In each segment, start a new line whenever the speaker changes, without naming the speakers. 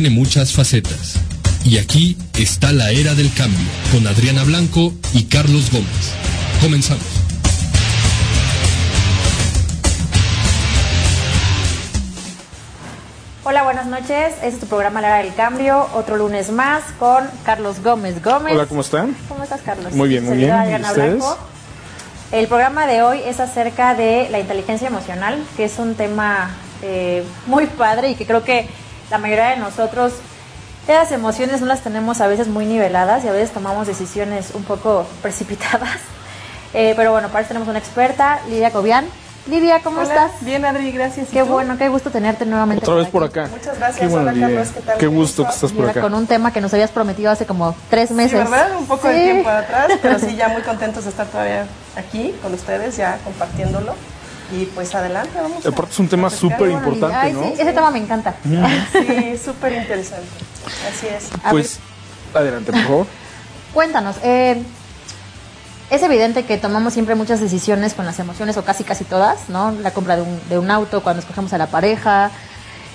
Tiene muchas facetas. Y aquí está la era del cambio, con Adriana Blanco y Carlos Gómez. Comenzamos.
Hola, buenas noches. Este es tu programa La Era del Cambio. Otro lunes más con Carlos Gómez Gómez.
Hola, ¿cómo están?
¿Cómo estás, Carlos?
Muy bien, muy bien.
Servidora
¿Y
Adriana
ustedes?
Blanco. El programa de hoy es acerca de la inteligencia emocional, que es un tema eh, muy padre y que creo que la mayoría de nosotros, esas emociones no las tenemos a veces muy niveladas y a veces tomamos decisiones un poco precipitadas. Eh, pero bueno, para eso tenemos una experta, Lidia Cobian. Lidia, ¿cómo
Hola,
estás?
Bien, Adri, gracias. ¿Y
Qué
tú?
bueno, qué gusto tenerte nuevamente.
Otra vez por acá.
Muchas gracias.
Qué bueno,
Hola. Carlos, ¿qué tal?
Qué gusto que estás por
Mira,
acá.
con un tema que nos habías prometido hace como tres meses.
Sí, ¿verdad? Un poco de tiempo atrás, pero sí, ya muy contentos de estar todavía aquí con ustedes, ya compartiéndolo. Y pues adelante, vamos. a-
Aparte es un tema súper importante, ¿no?
sí, ese tema me encanta.
Sí, súper interesante. Así es.
Pues, adelante, por favor.
Cuéntanos, eh, es evidente que tomamos siempre muchas decisiones con las emociones, o casi casi todas, ¿no? La compra de un, de un auto, cuando escogemos a la pareja,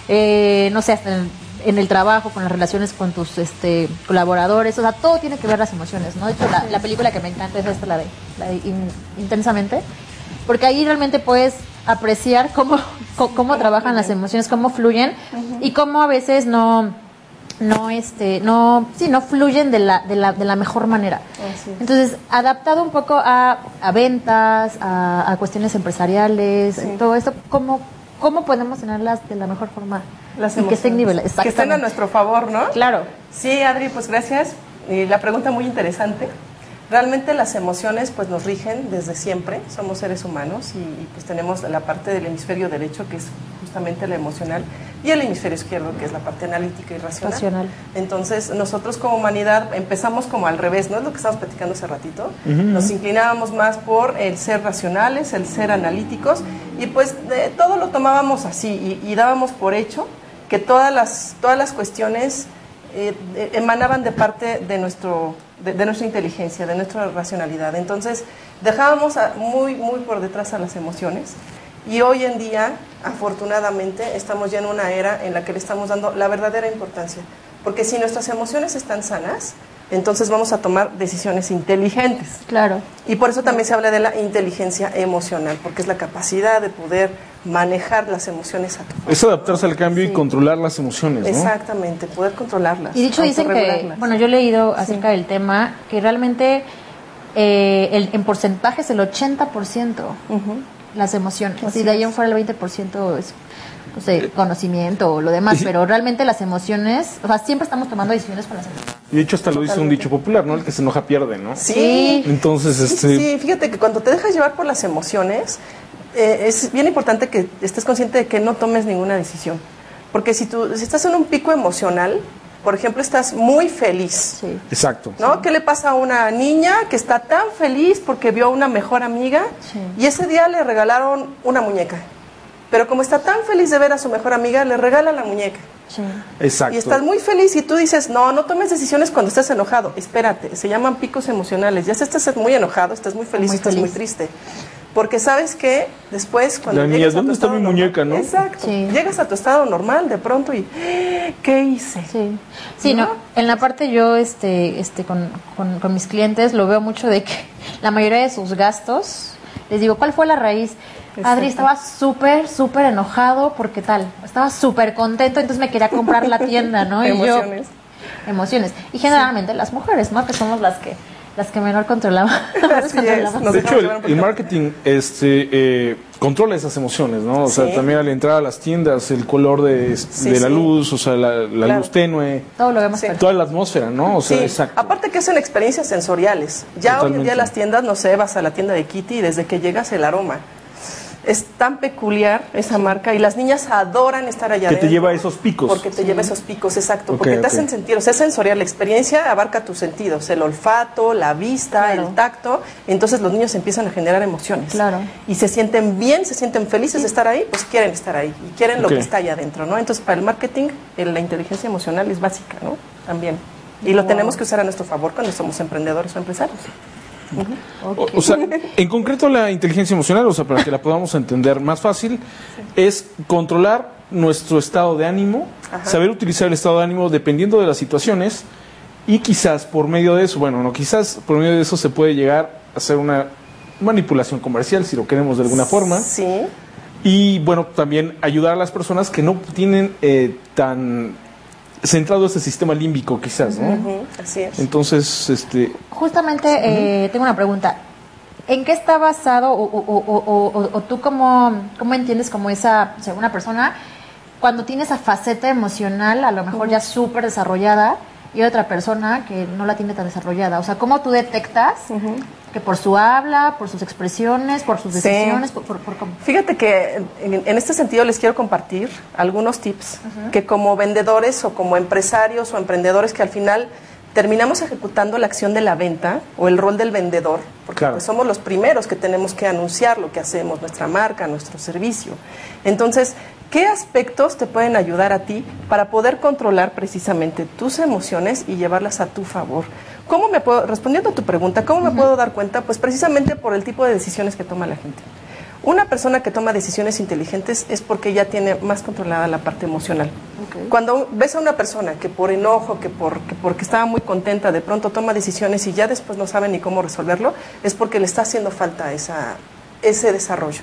eh, no sé, hasta en, en el trabajo, con las relaciones con tus este, colaboradores, o sea, todo tiene que ver las emociones, ¿no? De hecho, la, la película que me encanta es esta, la de, la de In- Intensamente, porque ahí realmente puedes apreciar cómo, cómo, cómo trabajan las emociones, cómo fluyen y cómo a veces no no este no sí no fluyen de la, de la, de la mejor manera entonces adaptado un poco a, a ventas a, a cuestiones empresariales
Sí.
todo esto cómo cómo podemos tenerlas de la mejor forma
Las
y que estén niveladas
Que estén a nuestro favor, ¿no?
claro
Sí, Adri, pues gracias. Y la pregunta muy interesante. Realmente las emociones pues nos rigen desde siempre, somos seres humanos y, y, pues tenemos la parte del hemisferio derecho que es justamente la emocional y el hemisferio izquierdo que es la parte analítica y racional.
Racional.
Entonces nosotros como humanidad empezamos como al revés, ¿no? Es lo que estábamos platicando hace ratito. Nos inclinábamos más por el ser racionales, el ser analíticos y pues de- todo lo tomábamos así y, y dábamos por hecho que todas las, todas las cuestiones eh, eh, emanaban de parte de, nuestro, de, de nuestra inteligencia, de nuestra racionalidad. Entonces, dejábamos a- muy, muy por detrás a las emociones y hoy en día, afortunadamente, estamos ya en una era en la que le estamos dando la verdadera importancia. Porque si nuestras emociones están sanas, entonces vamos a tomar decisiones inteligentes.
claro
Y por eso también se habla de la inteligencia emocional, porque es la capacidad de poder manejar las emociones a tu favor.
Es adaptarse al cambio y controlar las emociones, ¿no?
Exactamente, poder controlarlas.
y dicho dicen que bueno yo he leído acerca del tema que realmente eh, el, en porcentaje es el 80%
Ujú.
las emociones.
Así
y de ahí en fuera el 20% es no sé, conocimiento o lo demás,
Sí.
pero realmente las emociones, o sea, siempre estamos tomando decisiones con las emociones.
Y de hecho hasta lo dice un
Totalmente.
dicho popular, ¿no? El que se enoja pierde, ¿no?
Sí.
Entonces, este...
sí, fíjate que cuando te dejas llevar por las emociones, eh, es bien importante que estés consciente de que no tomes ninguna decisión. Porque si tú si estás en un pico emocional, por ejemplo, estás muy feliz,
Sí.
Exacto.
¿no? ¿Qué le pasa a una niña que está tan feliz porque vio a una mejor amiga
Sí.
y ese día le regalaron una muñeca? Pero como está tan feliz de ver a su mejor amiga, le regala la muñeca.
Sí.
Exacto.
Y estás muy feliz y tú dices, no, no tomes decisiones cuando estás enojado. Espérate, se llaman picos emocionales. Ya sea estás muy enojado, estás muy feliz,
Muy
estás muy triste. Porque sabes que después cuando
La niña, ¿dónde está mi
normal-
muñeca, no?
Exacto.
Sí.
Llegas a tu estado normal de pronto y ¿qué hice?
Sí, sí no.
¿No?
En la parte yo, este, este, con, con, con mis clientes lo veo mucho de que la mayoría de sus gastos, les digo, ¿cuál fue la raíz? Adri estaba súper, súper enojado porque tal, estaba súper contento, entonces me quería comprar la tienda, ¿no? Y yo-
Emociones.
emociones. Y generalmente las mujeres, ¿no? Que somos las que, las que menor controlamos.
Así es, nos
De hecho, el, marketing este, eh, controla esas emociones, ¿no? O sea, también al entrar a las tiendas, el color de,
Sí,
de la
sí.
luz, o sea, la, la
Claro.
luz tenue,
Todo lo vemos
toda la atmósfera, ¿no? O sea,
Sí,
exacto.
aparte que hacen experiencias sensoriales. Ya hoy en día las tiendas, no sé, vas a la tienda de Kitty y desde que llegas el aroma. Es tan peculiar esa marca y las niñas adoran estar allá
Que te lleva a esos picos.
Porque te lleva a esos picos, exacto. Porque te hacen sentir, o sea, es sensorial. La experiencia abarca tus sentidos, el olfato, la vista,
Claro.
el tacto. Entonces los niños empiezan a generar emociones.
Claro.
Y se sienten bien, se sienten felices de estar ahí, pues quieren estar ahí y quieren lo que está allá adentro, ¿no? Entonces para el marketing, eh, la inteligencia emocional es básica, ¿no? También. Y lo tenemos que usar a nuestro favor cuando somos emprendedores o empresarios.
O, o sea, en concreto la inteligencia emocional, o sea, para que la podamos entender más fácil, es controlar nuestro estado de ánimo, saber utilizar el estado de ánimo dependiendo de las situaciones y quizás por medio de eso, bueno, no, quizás por medio de eso se puede llegar a hacer una manipulación comercial, si lo queremos de alguna forma.
Sí.
Y bueno, también ayudar a las personas que no tienen eh, tan centrado ese sistema límbico quizás, ¿no?
así es.
Entonces, este...
Justamente eh, tengo una pregunta. ¿En qué está basado o, tú cómo, cómo, entiendes como esa, o sea, una persona cuando tiene esa faceta emocional a lo mejor ya súper desarrollada y otra persona que no la tiene tan desarrollada? O sea, ¿cómo tú detectas que por su habla, por sus expresiones, por sus decisiones, por,
Fíjate que en, este sentido les quiero compartir algunos tips que como vendedores o como empresarios o emprendedores que al final terminamos ejecutando la acción de la venta o el rol del vendedor, porque pues, somos los primeros que tenemos que anunciar lo que hacemos, nuestra marca, nuestro servicio. Entonces, ¿qué aspectos te pueden ayudar a ti para poder controlar precisamente tus emociones y llevarlas a tu favor? ¿Cómo me puedo, respondiendo a tu pregunta, cómo me puedo dar cuenta? Pues precisamente por el tipo de decisiones que toma la gente. Una persona que toma decisiones inteligentes es porque ya tiene más controlada la parte emocional. Cuando ves a una persona que por enojo, que, por, porque estaba muy contenta, de pronto toma decisiones y ya después no sabe ni cómo resolverlo, es porque le está haciendo falta esa, ese desarrollo.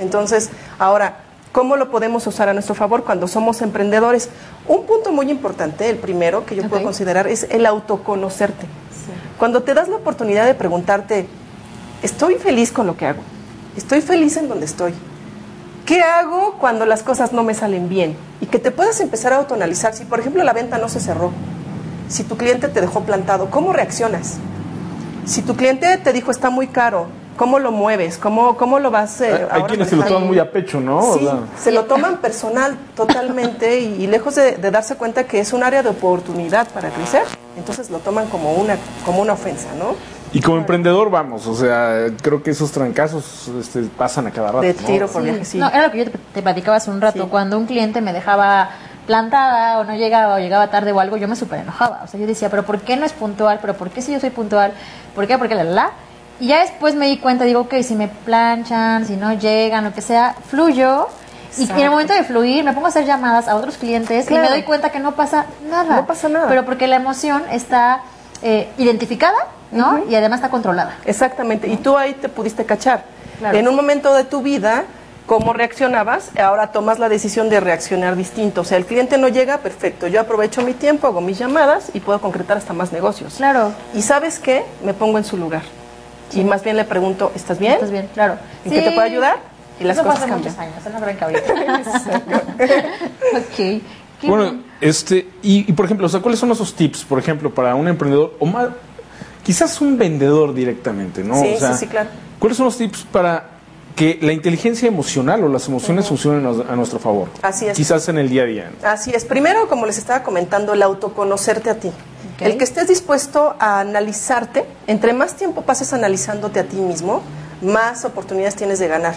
Entonces, ahora, ¿cómo lo podemos usar a nuestro favor cuando somos emprendedores? Un punto muy importante, el primero que yo puedo considerar, es el autoconocerte. Cuando te das la oportunidad de preguntarte, ¿estoy feliz con lo que hago? ¿Estoy feliz en donde estoy? ¿Qué hago cuando las cosas no me salen bien? Y que te puedas empezar a autoanalizar. Si, por ejemplo, la venta no se cerró, si tu cliente te dejó plantado, ¿cómo reaccionas? Si tu cliente te dijo está muy caro, ¿cómo lo mueves? ¿Cómo, cómo lo vas
eh, Hay quienes se lo toman muy a pecho, ¿no?
Sí, se lo toman personal totalmente y, lejos de, de, darse cuenta que es un área de oportunidad para crecer, entonces lo toman como una, como una ofensa, ¿no?
Y como emprendedor, vamos, o sea, creo que esos trancazos este, pasan a cada rato.
De tiro por viaje, sí.
No, era lo que yo te, platicaba hace un rato. Cuando un cliente me dejaba plantada o no llegaba o llegaba tarde o algo, yo me súper enojaba. O sea, yo decía, pero ¿por qué no es puntual? ¿Pero por qué si yo soy puntual? ¿Por qué? Porque la, la, la. Y ya después me di cuenta, digo, ok, si me planchan, si no llegan, lo que sea, fluyo. Y en el momento de fluir me pongo a hacer llamadas a otros clientes y me doy cuenta que no pasa nada.
No pasa nada.
Pero porque la emoción está eh, identificada, ¿no? Y además está controlada.
Exactamente. Y tú ahí te pudiste cachar. En un momento de tu vida, cómo reaccionabas, ahora tomas la decisión de reaccionar distinto. O sea, el cliente no llega, perfecto. Yo aprovecho mi tiempo, hago mis llamadas y puedo concretar hasta más negocios.
Claro.
Y sabes qué? Me pongo en su lugar. Y más bien le pregunto, ¿estás bien?
¿Estás bien? Claro.
¿En qué te puedo ayudar?
Y las cosas cambian. muchos años, no ok.
Bueno, este, y, por ejemplo, o sea, ¿cuáles son esos tips, por ejemplo, para un emprendedor o más, quizás un vendedor directamente, ¿no?
Sí, sí, sí, claro.
¿Cuáles son los tips para que la inteligencia emocional o las emociones funcionen a, nuestro favor?
Así es.
Quizás en el día a día.
Así es. Primero, como les estaba comentando, el autoconocerte a ti. El que estés dispuesto a analizarte, entre más tiempo pases analizándote a ti mismo, más oportunidades tienes de ganar.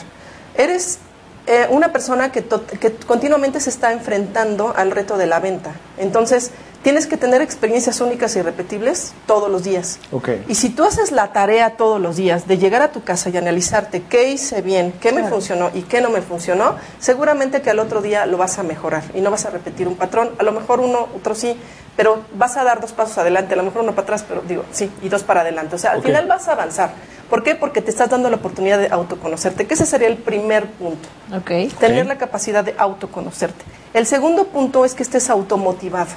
Eres eh, una persona que, que, continuamente se está enfrentando al reto de la venta. Entonces, tienes que tener experiencias únicas y repetibles todos los días.
Okay.
Y si tú haces la tarea todos los días de llegar a tu casa y analizarte qué hice bien, qué me funcionó y qué no me funcionó, seguramente que al otro día lo vas a mejorar y no vas a repetir un patrón. A lo mejor uno, otro sí, pero vas a dar dos pasos adelante, a lo mejor uno para atrás, pero digo, sí, y dos para adelante. O sea, al final vas a avanzar. ¿Por qué? Porque te estás dando la oportunidad de autoconocerte, que ese sería el primer punto.
Okay.
Tener la capacidad de autoconocerte. El segundo punto es que estés automotivado.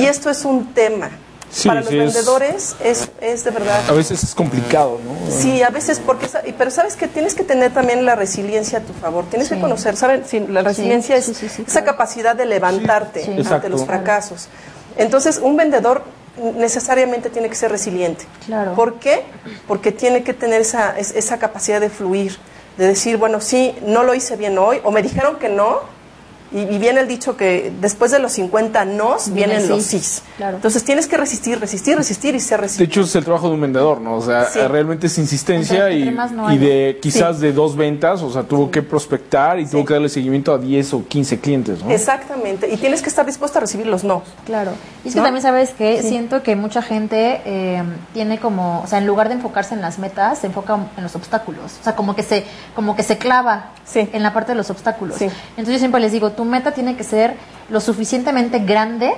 Y esto es un tema. Para los vendedores es, es, de verdad.
A veces es complicado, ¿no?
Sí, a veces porque. Pero sabes que tienes que tener también la resiliencia a tu favor. Tienes que conocer, ¿saben? la resiliencia es esa capacidad de levantarte ante los fracasos. Entonces, un vendedor necesariamente tiene que ser resiliente.
Claro.
¿Por qué? Porque tiene que tener esa, esa capacidad de fluir, de decir, bueno, sí, no lo hice bien hoy, o me dijeron que no, Y, y viene el dicho que después de los 50 nos
Viene
vienen los
sí.
sís.
Claro.
Entonces tienes que resistir, resistir, resistir y ser
De
resistente.
hecho, es el trabajo de un vendedor, ¿no? O sea,
Sí.
realmente es insistencia y,
no
y de quizás de dos ventas, o sea, tuvo que prospectar y tuvo que darle seguimiento a 10 o 15 clientes, ¿no?
Exactamente. Y tienes que estar dispuesto a recibir los no.
Claro. Y es que
¿No?
también sabes que siento que mucha gente eh, tiene como, o sea, en lugar de enfocarse en las metas, se enfoca en los obstáculos. O sea, como que se, como que se clava
Sí.
en la parte de los obstáculos.
Sí.
Entonces yo siempre les digo, tu meta tiene que ser lo suficientemente grande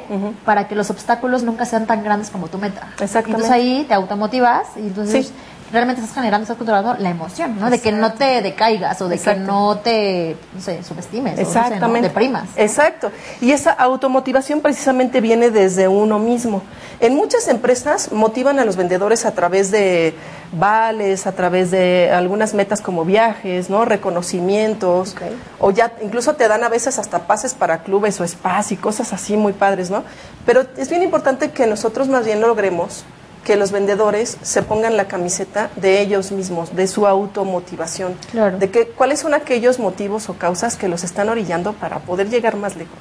para que los obstáculos nunca sean tan grandes como tu meta.
Exactamente.
Entonces ahí te automotivas y entonces
Sí.
Realmente estás generando, estás controlando la emoción, ¿no? De que no te decaigas o de
Exacto.
que no te, no sé, subestimes o no sé, ¿no?
Exactamente.
deprimas.
Exacto. Y esa automotivación precisamente viene desde uno mismo. En muchas empresas motivan a los vendedores a través de vales, a través de algunas metas como viajes, ¿no? Reconocimientos, o ya incluso te dan a veces hasta pases para clubes o spas y cosas así muy padres, ¿no? Pero es bien importante que nosotros más bien logremos que los vendedores se pongan la camiseta de ellos mismos, de su automotivación,
Claro.
de que, cuáles son aquellos motivos o causas que los están orillando para poder llegar más lejos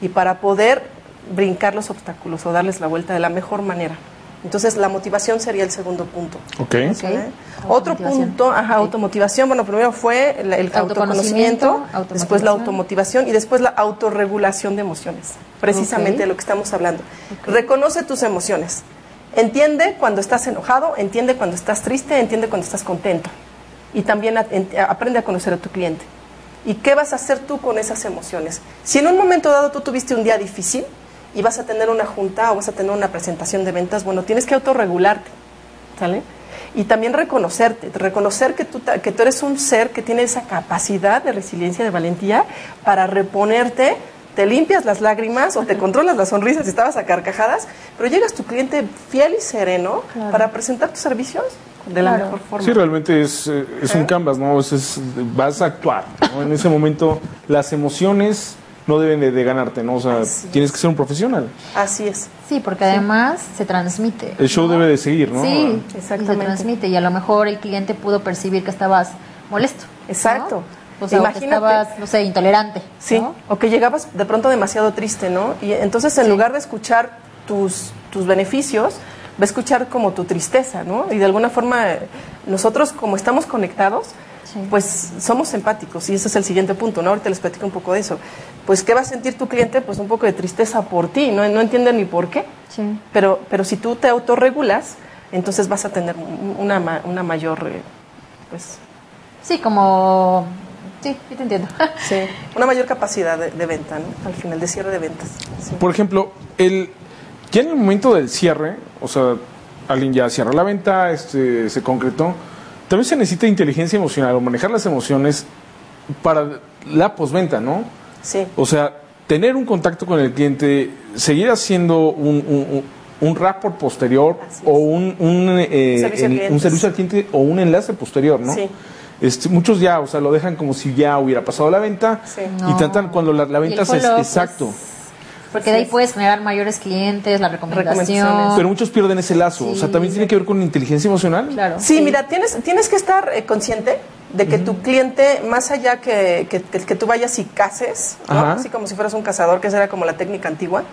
y para poder brincar los obstáculos o darles la vuelta de la mejor manera. Entonces, la motivación sería el segundo punto.
Ok.
Ok.
¿eh? Otro punto, ajá, automotivación. Bueno, primero fue el, el
Autoconocimiento,
autoconocimiento, después la
automotivación.
y después la autorregulación de emociones. Precisamente de lo que estamos hablando. Reconoce tus emociones. Entiende cuando estás enojado, entiende cuando estás triste, entiende cuando estás contento. Y también aprende a conocer a tu cliente. ¿Y qué vas a hacer tú con esas emociones? Si en un momento dado tú tuviste un día difícil y vas a tener una junta o vas a tener una presentación de ventas, bueno, tienes que autorregularte. ¿Sale? Y también reconocerte, reconocer que tú, que tú eres un ser que tiene esa capacidad de resiliencia, de valentía, para reponerte, te limpias las lágrimas o te controlas las sonrisas si estabas a carcajadas, pero llegas tu cliente fiel y sereno
Claro.
para presentar tus servicios de la
Claro.
mejor forma.
Sí, realmente es, eh, un canvas, ¿no? Es, es- vas a actuar, ¿no? En ese momento las emociones no deben de, de ganarte, ¿no? O sea,
Así
tienes que ser un profesional.
Así es.
Sí, porque además se transmite.
El show
¿no?
debe de seguir, ¿no?
Sí,
Exactamente.
y se transmite y a lo mejor el cliente pudo percibir que estabas molesto. ¿no? O sea, o que
Imagínate.
estabas, no sé, intolerante.
Sí,
¿no?
o que llegabas de pronto demasiado triste, ¿no? Y entonces en lugar de escuchar tus, tus beneficios, va a escuchar como tu tristeza, ¿no? Y de alguna forma nosotros como estamos conectados,
Sí.
pues somos empáticos y ese es el siguiente punto, ¿no? Ahorita les platico un poco de eso. Pues ¿qué va a sentir tu cliente? Pues un poco de tristeza por ti, ¿no? No entiende ni por qué.
Sí.
Pero, pero si tú te autorregulas, entonces vas a tener un- una, una mayor, eh, pues,
Sí, como... Sí, sí te entiendo.
sí, una mayor capacidad de, de venta, ¿no? Al final, de cierre de ventas. Sí.
Por ejemplo, el, ya en el momento del cierre, o sea, alguien ya cierra la venta, este, se concretó, también se necesita inteligencia emocional o manejar las emociones para la posventa, ¿no?
Sí.
O sea, tener un contacto con el cliente, seguir haciendo un, un, un- un rapport posterior o un, un, eh,
Servicio
el- un servicio al cliente o un enlace posterior, ¿no?
Sí.
Este, muchos ya, o sea, lo dejan como si ya hubiera pasado la venta
Sí.
y
No.
tantan cuando la, venta se
follow-up,
exacto.
pues, porque de ahí puedes generar mayores clientes, la recomendación.
Recomendaciones.
Pero muchos pierden ese lazo. O sea,
Sí.
también tiene que ver con inteligencia emocional.
Claro.
Sí, mira, tienes, tienes que estar eh, consciente de que tu cliente, más allá que, que, que- que tú vayas y cases, así como si fueras un cazador, que esa era como la técnica antigua,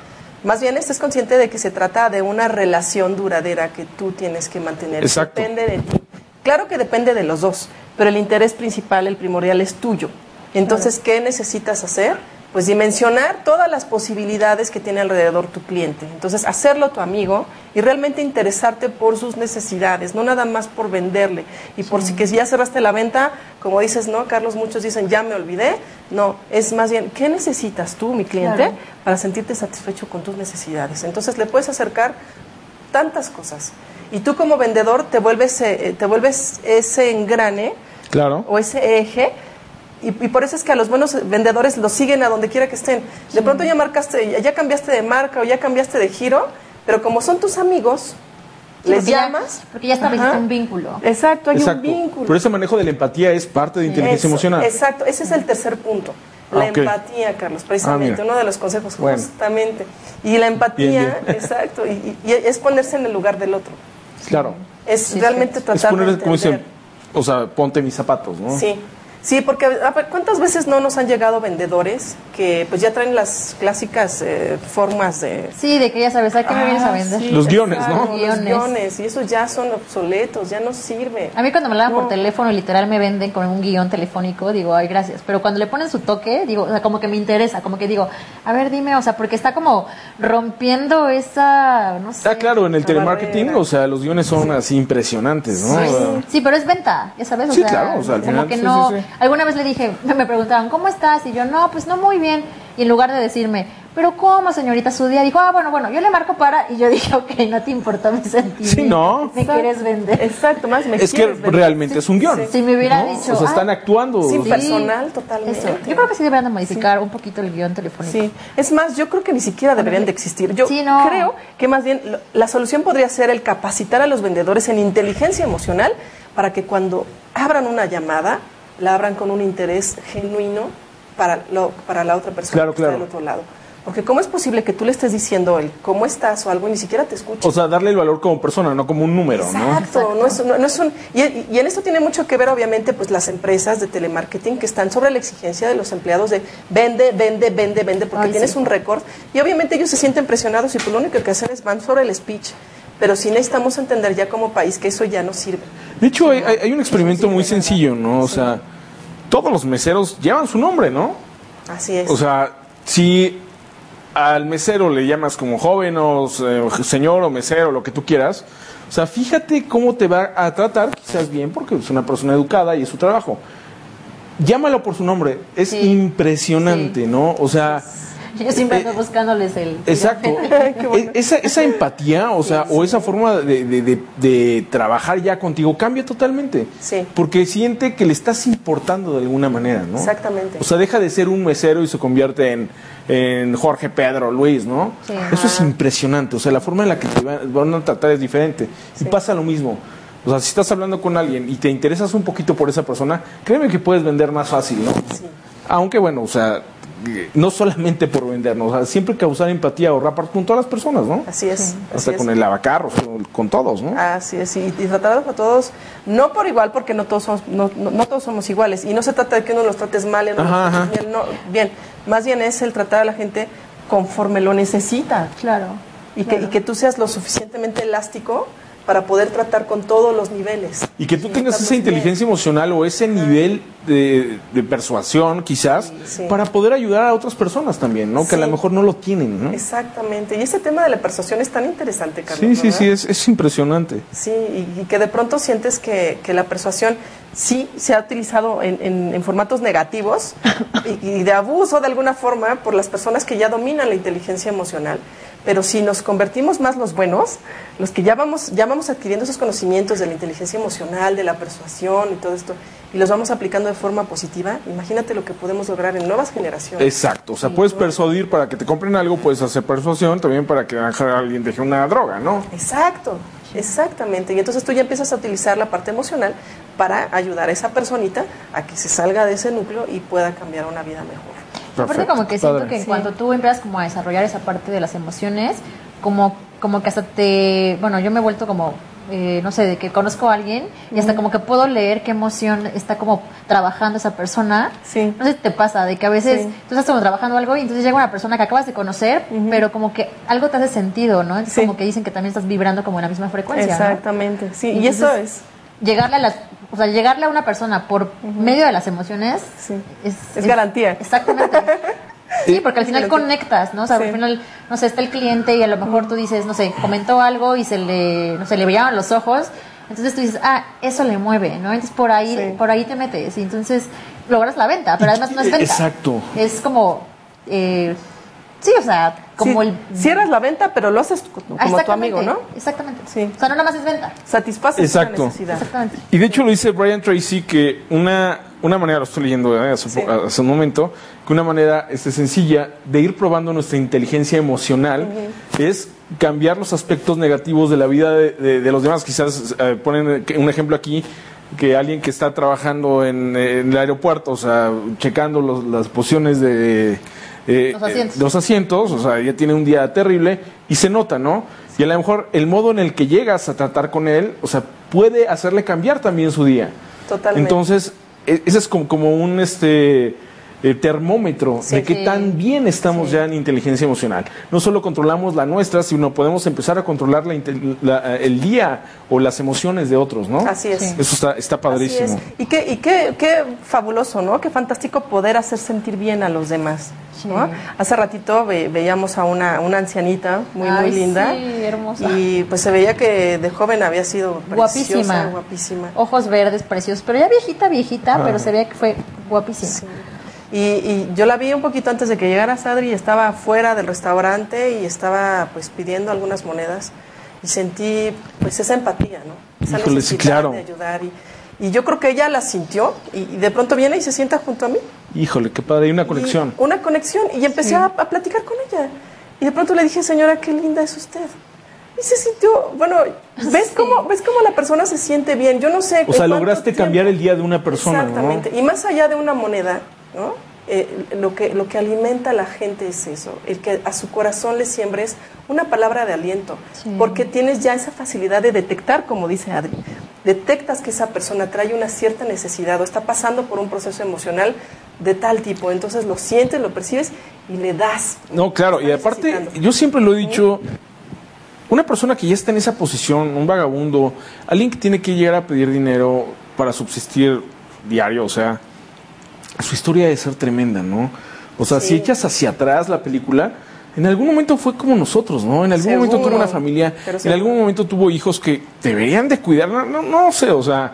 más bien estés consciente de que se trata de una relación duradera que tú tienes que mantener.
Exacto.
Depende de ti. Claro que depende de los dos, pero el interés principal, el primordial, es tuyo. Entonces, ¿qué necesitas hacer? Pues dimensionar todas las posibilidades que tiene alrededor tu cliente. Entonces, hacerlo tu amigo y realmente interesarte por sus necesidades, no nada más por venderle. Y por si que ya cerraste la venta, como dices, no, Carlos, muchos dicen, ya me olvidé. No, es más bien, ¿qué necesitas tú, mi cliente,
Claro.
para sentirte satisfecho con tus necesidades? Entonces, le puedes acercar tantas cosas. Y tú como vendedor te vuelves, eh, te vuelves ese engrane
Claro.
o ese eje. Y, y por eso es que a los buenos vendedores los siguen a donde quiera que estén. De pronto ya marcaste, ya- cambiaste de marca o ya cambiaste de giro, pero como son tus amigos,
Sí,
les
porque ya-
llamas.
porque ya estableciste un vínculo.
Exacto, hay
Exacto.
un vínculo.
Pero ese manejo de la empatía es parte de inteligencia
Eso,
emocional.
Exacto, ese es el tercer punto. La
Ah, ok.
empatía, Carlos, precisamente,
Ah,
uno de los consejos,
Bueno.
justamente. Y la empatía,
Bien,
exacto, y, y- y es ponerse en el lugar del otro.
Claro.
Es
Sí,
realmente
sí.
tratar
Es poner,
de
como dicen,
entender.
O sea, ponte mis zapatos, ¿no?
Sí. Sí, porque a ver, ¿cuántas veces no nos han llegado vendedores que pues ya traen las clásicas eh, formas de...
Sí, de que ya sabes, ¿a qué me vienes a
Ah,
vender?
sí,
Los guiones, ¿no?
Los
Guiones.
guiones, y esos ya son obsoletos, ya no sirve.
A mí cuando me hablan por
No.
teléfono, literal me venden con un guion telefónico, digo, ay, gracias. Pero cuando le ponen su toque, digo, o sea, como que me interesa, como que digo, a ver, dime, o sea, porque está como rompiendo esa, no sé.
Ah, claro, en el telemarketing,
barrera.
o sea, los guiones son así impresionantes, ¿no?
Sí, sí, pero es venta, ya sabes, o
Sí,
sea,
claro, o sea, al
como
final,
que
sí,
no,
sí, sí.
Alguna vez le dije, me preguntaban, ¿cómo estás? Y yo, no, pues no muy bien, y en lugar de decirme, pero ¿cómo, señorita? Su día, dijo, ah, bueno, bueno, yo le marco para, y yo dije, ok, no te importa mi sentimiento,
Sí, ¿no?
me quieres vender.
Exacto, más me
Es que
vender.
realmente es un guion.
Si me hubiera
¿no?
dicho,
O sea, están
"Ay,
actuando.
Sí, personal, totalmente.
Eso. Yo creo que sí deberían de modificar un poquito el guion telefónico.
Sí, es más, yo creo que ni siquiera deberían de existir. Yo
Sí, no.
creo que más bien lo- la solución podría ser el capacitar a los vendedores en inteligencia emocional para que cuando abran una llamada, la abran con un interés genuino para, lo, para la otra persona
Claro,
que está del otro lado. Porque ¿cómo es posible que tú le estés diciendo el cómo estás o algo y ni siquiera te escuche?
O sea, darle el valor como persona, no como un número, ¿no?
Exacto, no es, no- no es un... Y, y en esto tiene mucho que ver, obviamente, pues las empresas de telemarketing que están sobre la exigencia de los empleados de vende, vende, vende, vende, porque
Ay,
tienes
sí.
un récord. Y obviamente ellos se sienten presionados y pues lo único que hacen es van sobre el speech. Pero sí necesitamos entender ya como país que eso ya no sirve.
De hecho, hay, un experimento muy sencillo, ¿no? O sea, todos los meseros llevan su nombre, ¿no?
Así es.
O sea, si al mesero le llamas como joven o eh, señor o mesero, lo que tú quieras, o sea, fíjate cómo te va a tratar, quizás bien, porque es una persona educada y es su trabajo. Llámalo por su nombre, es
Sí.
impresionante,
Sí.
¿no? O sea,
Yo siempre
Eh,
ando buscándoles el...
Exacto. E- esa, esa empatía, o sea, o esa forma de, de- de- de trabajar ya contigo cambia totalmente.
Sí.
Porque siente que le estás importando de alguna manera, ¿no?
Exactamente.
O sea, deja de ser un mesero y se convierte en, en Jorge Pedro Luis, ¿no?
Sí.
Eso es impresionante. O sea, la forma en la que te van, van a tratar es diferente. Y pasa lo mismo. O sea, si estás hablando con alguien y te interesas un poquito por esa persona, créeme que puedes vender más fácil, ¿no?
Sí.
Aunque bueno, o sea, no solamente por vendernos, o sea, siempre causar empatía o rapar con todas las personas, ¿no?
Así es.
Hasta con el lavacarros, con, con todos, ¿no?
Así es, y, y tratarlos a todos, no por igual, porque no todos, somos, no, no- no todos somos iguales. Y no se trata de que uno los trates mal y uno
Ajá,
los trates bien, no, bien. Más bien es el tratar a la gente conforme lo necesita.
Claro.
Y, que, y que tú seas lo suficientemente elástico para poder tratar con todos los niveles.
Y que tú tengas esa inteligencia emocional o ese nivel de, de persuasión, quizás,
Sí.
para poder ayudar a otras personas también, ¿no? Que a lo mejor no lo tienen, ¿no?
Exactamente. Y ese tema de la persuasión es tan interesante, Carlos.
Sí, sí,
¿verdad?
sí, es, es impresionante.
Sí, y, y que de pronto sientes que, que la persuasión sí se ha utilizado en, en- en formatos negativos y, y de abuso de alguna forma por las personas que ya dominan la inteligencia emocional. Pero si nos convertimos más los buenos, los que ya vamos, ya vamos adquiriendo esos conocimientos de la inteligencia emocional, de la persuasión y todo esto, y los vamos aplicando de forma positiva, imagínate lo que podemos lograr en nuevas generaciones.
Exacto, o sea, puedes persuadir para que te compren algo, puedes hacer persuasión también para que alguien deje una droga, ¿no?
Exacto, exactamente. Y entonces tú ya empiezas a utilizar la parte emocional para ayudar a esa personita a que se salga de ese núcleo y pueda cambiar una vida mejor.
Aparte como que siento
padre.
que en
Sí.
cuanto tú empiezas como a desarrollar esa parte de las emociones, como, como que hasta te, bueno, yo me he vuelto como, eh, no sé, de que conozco a alguien y hasta como que puedo leer qué emoción está como trabajando esa persona.
Sí.
No sé si te pasa, de que a veces
Sí.
tú estás como trabajando algo y entonces llega una persona que acabas de conocer, pero como que algo te hace sentido, ¿no? Entonces
Sí.
como que dicen que también estás vibrando como en la misma frecuencia, ¿no?
Exactamente, sí. Y eso es,
Llegarle a las, o sea, llegarle a una persona por medio de las emociones
Sí.
es,
Es garantía.
Exactamente. Sí, porque al final conectas, ¿no? O sea,
Sí.
al final, no sé, está el cliente y a lo mejor tú dices, no sé, comentó algo y se le, no sé, le brillaban los ojos. Entonces tú dices, ah, eso le mueve, ¿no? Entonces por ahí,
Sí.
por ahí te metes y entonces logras la venta, pero además no es venta.
Exacto.
Es como, eh, sí, o sea, como
Sí,
el...
cierras la venta, pero lo haces como, como tu amigo, ¿no?
Exactamente.
Sí.
O sea, no nada más es venta.
Satisfaces
Exacto.
una necesidad.
Exactamente.
Y de hecho lo dice Brian Tracy que una, una manera, lo estoy leyendo ¿eh? hace,
Sí.
hace un momento, que una manera este, sencilla de ir probando nuestra inteligencia emocional es cambiar los aspectos negativos de la vida de, de- de los demás. Quizás eh, ponen un ejemplo aquí que alguien que está trabajando en, en el aeropuerto, o sea, checando los- las posiciones de eh,
Los asientos.
eh, los asientos, o sea, ya tiene un día terrible y se nota, ¿no? Y a lo mejor el modo en el que llegas a tratar con él, o sea, puede hacerle cambiar también su día.
Totalmente.
Entonces, e- ese es como, como un este eh, termómetro de qué
Sí.
tan bien estamos
Sí.
ya en inteligencia emocional. No solo controlamos la nuestra, sino podemos empezar a controlar la intel- la- eh, el día o las emociones de otros, ¿no?
Así es.
Sí.
Eso está, está
Así
padrísimo.
es. Y qué, y qué, qué fabuloso, ¿no? Qué fantástico poder hacer sentir bien a los demás. ¿no?
Sí.
Hace ratito ve- veíamos a una, una ancianita muy, muy linda.
sí, hermosa.
Y pues se veía que de joven había sido preciosa,
Guapísima.
guapísima.
Ojos verdes, preciosos. Pero ya viejita, viejita, pero se veía que fue guapísima.
Y, y yo la vi un poquito antes de que llegara Sadri, estaba fuera del restaurante y estaba pues pidiendo algunas monedas y sentí pues esa empatía, ¿no? Esa
Híjole, sí,
necesidad
claro.
de ayudar y, y yo creo que ella la sintió y, y de pronto viene y se sienta junto a mí.
Híjole, qué padre, hay una conexión.
Y una conexión y empecé a, a platicar con ella. Y de pronto le dije, señora, qué linda es usted. Y se sintió, bueno, ¿ves,
Sí.
cómo, ¿ves cómo la persona se siente bien? Yo no sé.
O sea, lograste
tiempo-
cambiar el día de una persona, ¿no?
Exactamente. Y más allá de una moneda, ¿no? Eh, lo, que, lo que alimenta a la gente es eso, el que a su corazón le siembres una palabra de aliento,
Sí.
porque tienes ya esa facilidad de detectar, como dice Adri, detectas que esa persona trae una cierta necesidad o está pasando por un proceso emocional de tal tipo, entonces lo sientes, lo percibes y le das.
No, claro, y aparte, yo siempre lo he dicho, una persona que ya está en esa posición, un vagabundo, alguien que tiene que llegar a pedir dinero para subsistir diario, o sea, su historia debe ser tremenda, ¿no? O sea, si echas hacia atrás la película, en algún momento fue como nosotros, ¿no? En algún
Seguro,
momento tuvo una familia, en algún momento tuvo hijos que deberían de cuidar, no, no, no sé, o sea,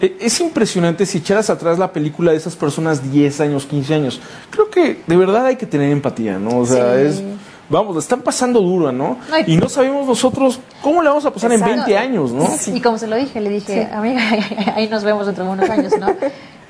e- es impresionante si echaras atrás la película de esas personas 10 años, 15 años. Creo que de verdad hay que tener empatía, ¿no? O sea,
Sí.
es, vamos, la están pasando duro, ¿no?
Y-
no sabemos nosotros cómo le vamos a pasar
Exacto.
en 20 años, ¿no?
Y como se lo dije, le dije, amiga, ahí nos vemos dentro de unos años, ¿no?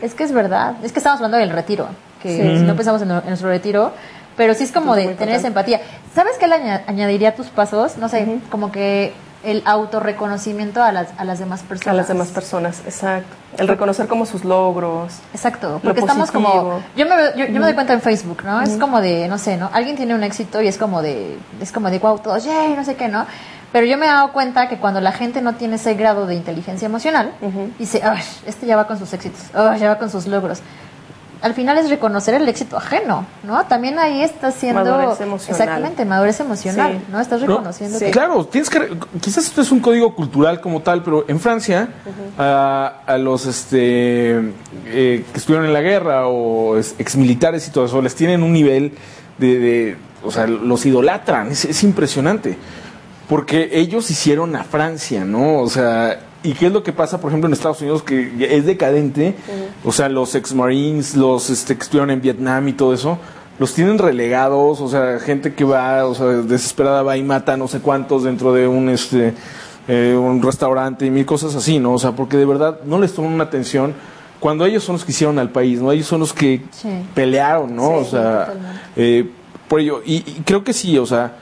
Es que es verdad, es que estamos hablando del retiro, que si no pensamos en, nuestro retiro, pero sí es como de tener esa empatía. ¿Sabes qué le aña- añadiría a tus pasos? No sé, como que el autorreconocimiento a las, a las demás personas.
A las demás personas, exacto. El reconocer como sus logros.
Exacto, porque estamos como yo me yo, yo me doy cuenta en Facebook, ¿no? Es como de, no sé, ¿no? Alguien tiene un éxito y es como de es como de wow, todos, yay, no sé qué, ¿no? Pero yo me he dado cuenta que cuando la gente no tiene ese grado de inteligencia emocional, dice, "Ay, este ya va con sus éxitos, ay, ya va con sus logros." Al final es reconocer el éxito ajeno, ¿no? También ahí estás siendo
Madurez emocional.
exactamente madurez emocional,
Sí.
¿no? Estás
¿No?
reconociendo
Sí.
que
Claro, tienes que. re- Quizás esto es un código cultural como tal, pero en Francia, a, a los este, eh, que estuvieron en la guerra o es- exmilitares y todo eso, les tienen un nivel de. de- o sea, los idolatran. Es, es impresionante. Porque ellos hicieron a Francia, ¿no? O sea. ¿Y qué es lo que pasa, por ejemplo, en Estados Unidos, que es decadente? O sea, los ex-marines, los este, que estuvieron en Vietnam y todo eso, los tienen relegados, o sea, gente que va, o sea, desesperada va y mata no sé cuántos dentro de un este eh, un restaurante y mil cosas así, ¿no? O sea, porque de verdad no les toman una atención cuando ellos son los que hicieron al país, ¿no? Ellos son los que
Sí.
pelearon, ¿no?
Sí,
o sea, eh, por ello, y, y creo que sí, o sea,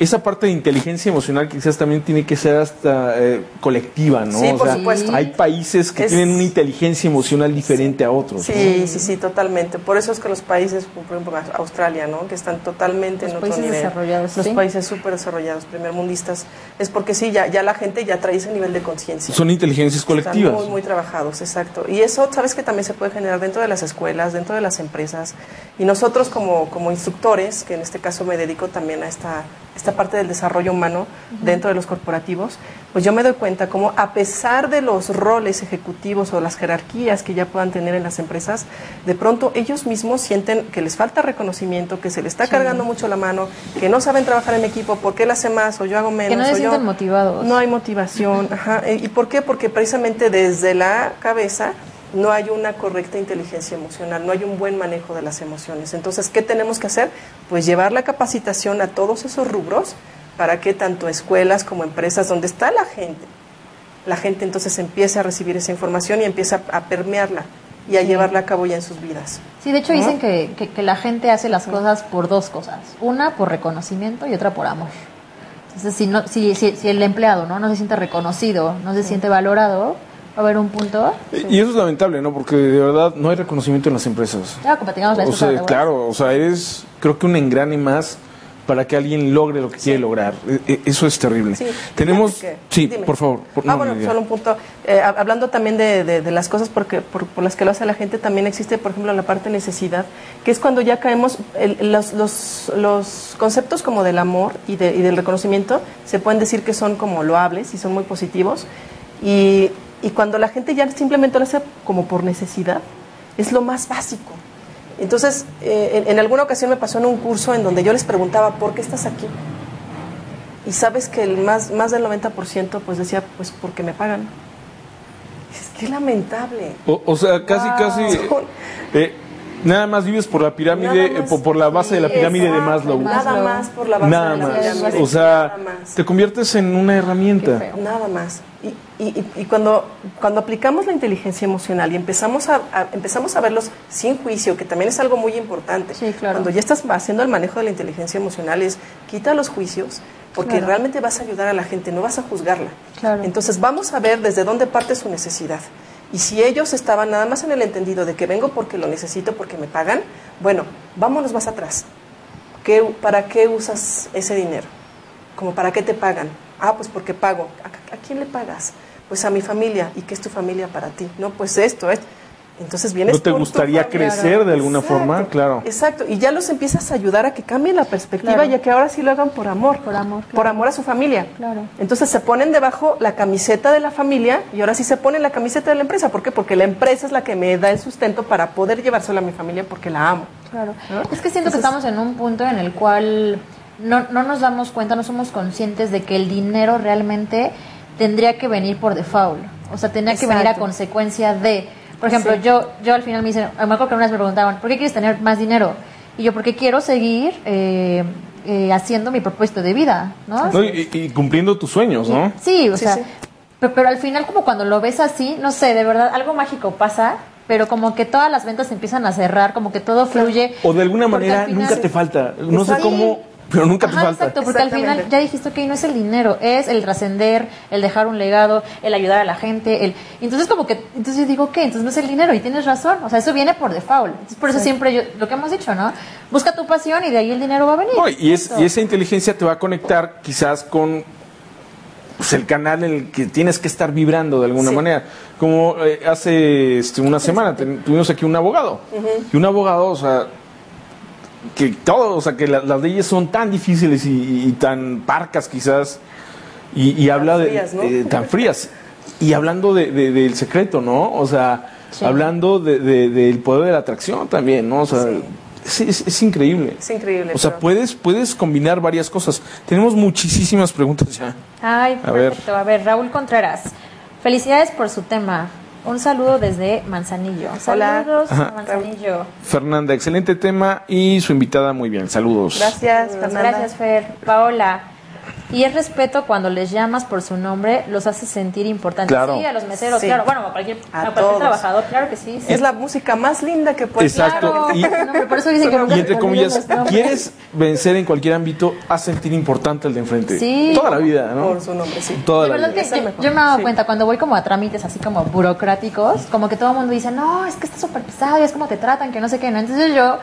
esa parte de inteligencia emocional quizás también tiene que ser hasta eh, colectiva, ¿no?
Sí,
o
por
sea,
supuesto.
hay países que
Es-
tienen una inteligencia emocional diferente a otros. ¿no?
Sí, sí, sí, totalmente. Por eso es que los países, por ejemplo, Australia, ¿no? Que están totalmente
Los
en otro
países
nivel.
desarrollados,
Los
sí.
países súper desarrollados, primermundistas. Es porque sí, ya, ya la gente ya trae ese nivel de conciencia.
Son inteligencias colectivas.
Están muy, muy trabajados, exacto. Y eso, sabes que también se puede generar dentro de las escuelas, dentro de las empresas. Y nosotros como, como instructores, que en este caso me dedico también a esta, esta parte del desarrollo humano dentro de los corporativos, pues yo me doy cuenta como a pesar de los roles ejecutivos o las jerarquías que ya puedan tener en las empresas, de pronto ellos mismos sienten que les falta reconocimiento, que se les está cargando mucho la mano, que no saben trabajar en equipo, porque él hace más o yo hago menos.
Que no se
o yo-
sienten motivados.
No hay motivación. Ajá. ¿Y por qué? Porque precisamente desde la cabeza no hay una correcta inteligencia emocional, no hay un buen manejo de las emociones. Entonces, ¿qué tenemos que hacer? Pues llevar la capacitación a todos esos rubros para que tanto escuelas como empresas donde está la gente, la gente entonces empiece a recibir esa información y empiece a, permearla y a llevarla a cabo ya en sus vidas.
Sí, de hecho
¿No?
dicen que, que- que la gente hace las cosas por dos cosas. Una por reconocimiento y otra por amor. Entonces, si, no, si, si, si el empleado ¿no? no se siente reconocido, no se siente valorado, va a haber un punto.
Y eso es lamentable, ¿no? Porque de verdad no hay reconocimiento en las empresas.
Ya, como platicamos la
O sea, claro, o sea, eres creo que un engrane más para que alguien logre lo que quiere lograr. E- e- Eso es terrible.
Sí.
Tenemos,
que-
sí,
dime.
por favor. por-
ah,
no,
bueno, solo un punto. Eh, hab- hablando también de, de- de las cosas porque, por, por las que lo hace la gente, también existe, por ejemplo, la parte necesidad, que es cuando ya caemos, el- los, los- los conceptos como del amor y, de- y del reconocimiento se pueden decir que son como loables y son muy positivos. Y, y cuando la gente ya simplemente lo hace como por necesidad, es lo más básico. Entonces, eh, en, en alguna ocasión me pasó en un curso en donde yo les preguntaba, ¿por qué estás aquí? Y sabes que el más, más del 90% pues decía, pues porque me pagan. Es que lamentable.
O, o sea, casi,
Wow.
casi. eh, nada más vives por la pirámide, eh,
más.
por, por la base de la pirámide de
exacto,
Maslow.
Nada
Maslow.
más por la base
Nada
de la
más.
pirámide.
O sea,
Nada más.
te conviertes en una herramienta.
Nada más. Y, y- y- cuando, cuando aplicamos la inteligencia emocional y empezamos a, a- empezamos a verlos sin juicio, que también es algo muy importante.
Sí, claro.
Cuando ya estás haciendo el manejo de la inteligencia emocional es quita los juicios, porque
Claro.
realmente vas a ayudar a la gente, no vas a juzgarla.
Claro.
Entonces vamos a ver desde dónde parte su necesidad. Y si ellos estaban nada más en el entendido de que vengo porque lo necesito, porque me pagan, bueno, vámonos más atrás. ¿Qué, ¿Para qué usas ese dinero? ¿Como para qué te pagan? Ah, pues porque pago. ¿A, a quién le pagas? Pues a mi familia. ¿Y qué es tu familia para ti? No, pues esto, esto. Entonces vienes
¿No te gustaría crecer de alguna
Exacto,
forma? Claro.
Exacto. Y ya los empiezas a ayudar a que cambien la perspectiva
Claro.
y a que ahora sí lo hagan por amor.
Por amor,
Por amor a su familia.
Claro.
Entonces se ponen debajo la camiseta de la familia y ahora sí se ponen la camiseta de la empresa. ¿Por qué? Porque la empresa es la que me da el sustento para poder llevárselo a mi familia porque la amo.
Claro.
¿No?
Es que siento
Entonces-
que estamos en un punto en el cual no, no nos damos cuenta, no somos conscientes de que el dinero realmente tendría que venir por default. O sea, tendría que venir a
Exacto.
consecuencia de. Por ejemplo,
Sí.
yo yo al final me dicen, me acuerdo que una vez me preguntaban, ¿por qué quieres tener más dinero? Y yo, porque quiero seguir eh, eh, haciendo mi propósito de vida, ¿no?
No, y, y cumpliendo tus sueños, ¿no?
Sí, o
Sí,
sea,
sí.
pe- Pero, al final como cuando lo ves así, no sé, de verdad algo mágico pasa, pero como que todas las ventas se empiezan a cerrar, como que todo fluye.
O de alguna manera
final-
nunca te falta. No sé
Exacto.
cómo, pero nunca te
Ajá,
falta.
exacto, porque al final ya dijiste, ok, no es el dinero, es el trascender, el dejar un legado, el ayudar a la gente, el... Entonces como que, entonces yo digo, ok, entonces no es el dinero y tienes razón, o sea, eso viene por default. Entonces por eso siempre yo, lo que hemos dicho, ¿no? Busca tu pasión y de ahí el dinero va a venir.
No, y, es,
Punto.
y esa inteligencia te va a conectar quizás con pues, el canal en el que tienes que estar vibrando de alguna
Sí.
manera. Como eh, hace este, una semana ten- tuvimos aquí un abogado. Y un abogado, o sea, que todo, o sea, que la- las leyes son tan difíciles y, tan parcas quizás. Y, y habla de eh, tan frías. Y hablando de- de- del secreto, ¿no? O sea,
Sí.
hablando de- de- del poder de la atracción también, ¿no? O sea,
Sí.
es, es- es increíble.
Es increíble.
O sea,
pero-
puedes, puedes combinar varias cosas. Tenemos muchísimas preguntas ya.
Ay,
A ver.
perfecto. A ver, Raúl Contreras. Felicidades por su tema. Un saludo desde Manzanillo. Saludos. Manzanillo.
Fernanda, excelente tema y su invitada muy bien. Saludos.
Gracias,
Saludos.
Fernanda.
Gracias, Fer. Paola. Y es respeto cuando les llamas por su nombre, los hace sentir importantes.
Claro.
Sí, a los meseros,
Sí.
claro. Bueno, a cualquier,
A
a cualquier
todos.
trabajador, claro que sí. sí.
Es la música más linda que puedes
Exacto.
Claro,
Y-
no, pero por eso dicen que nunca
Y entre comillas. ¿quieres vencer en cualquier ámbito? Haz sentir importante al de enfrente.
Sí.
Toda la vida, ¿no?
por su nombre, sí.
Toda la
verdad
vida.
que
el
yo, me he dado cuenta cuando voy como a trámites así como burocráticos, como que todo el mundo dice, no, es que está súper pesado, es como te tratan, que no sé qué, ¿no? Entonces yo,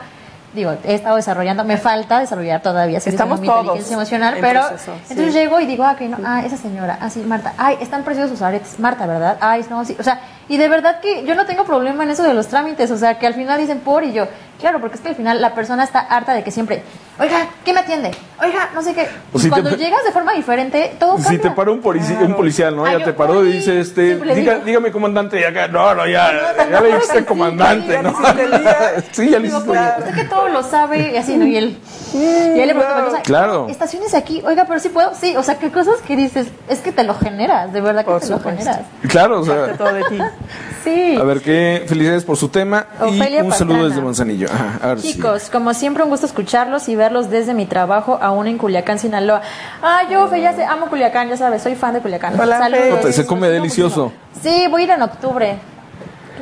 digo, he estado desarrollando, me falta desarrollar todavía, seguir
Estamos todos
inteligencia emocional,
en
pero
proceso, sí.
entonces llego y digo, ah, que no, ah, esa señora, ah, sí, Marta, ay, están preciosos sus aretes, Marta, ¿verdad? Ay, no, sí, o sea, y de verdad que yo no tengo problema en eso de los trámites, o sea, que al final dicen por y yo, claro, porque es que al final la persona está harta de que siempre, oiga, ¿quién me atiende? Oiga, no sé qué. Y
si
cuando llegas de forma diferente, todo cambia.
Si te paró un, polici- un policial, ¿no?
Ay,
ya
yo,
te paró y dice, este, diga-
digo.
dígame comandante, y acá, no, no, ya, ya le dijiste comandante,
ya
¿no? sí, ya le hiciste
pues, usted que todo lo sabe, y así, ¿no? Y él, y él le pregunta,
Claro.
Estaciones aquí, oiga, pero sí puedo, sí, o sea, qué cosas que dices, es que te lo generas, de verdad que
Por
te lo generas.
Claro, o sea,
todo de ti.
Sí.
a ver, qué felicidades por su tema
Ofelia
y un saludo desde Manzanillo. Ajá,
Chicos, como siempre, un gusto escucharlos y verlos desde mi trabajo, aún en Culiacán, Sinaloa. Ah, yo, Fe, ya sé, amo Culiacán, ya sabes, soy fan de Culiacán.
Hola.
Saludos.
Se come delicioso.
Sí, voy a ir en octubre.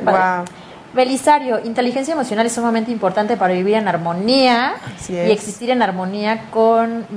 Wow.
Belisario, inteligencia emocional es sumamente importante para vivir en armonía y existir en armonía conmigo,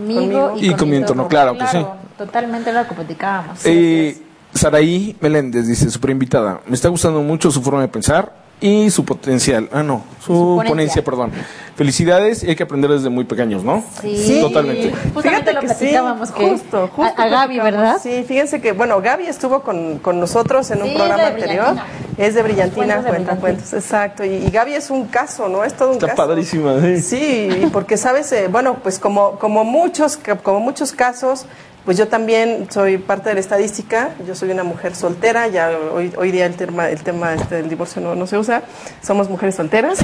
Conmigo.
Y con mi entorno, claro que sí.
Totalmente era lo que platicábamos.
Eh, Saraí Meléndez dice, super invitada, me está gustando mucho su forma de pensar y su potencial. Ah, no, su,
Su ponencia.
ponencia. perdón. felicidades y hay que aprender desde muy pequeños, ¿no?
Sí,
Totalmente.
Justamente lo
que
platicábamos que
justo, justo
a, a Gaby. ¿verdad?
Sí, fíjense que, bueno, Gaby estuvo con, con nosotros en un
Sí,
programa anterior.
Brillantina.
Es de Brillantina,
Cuentos
cuenta
Brillantina.
cuentos, exacto. Y, y Gaby es un caso, ¿no? Es todo un
Está
caso.
padrísima, sí.
Sí, y porque sabes, Eh, bueno, pues como, como, muchos, como muchos casos, pues yo también soy parte de la estadística, yo soy una mujer soltera, ya hoy, hoy día el tema, el tema este del divorcio no, no se usa, somos mujeres solteras.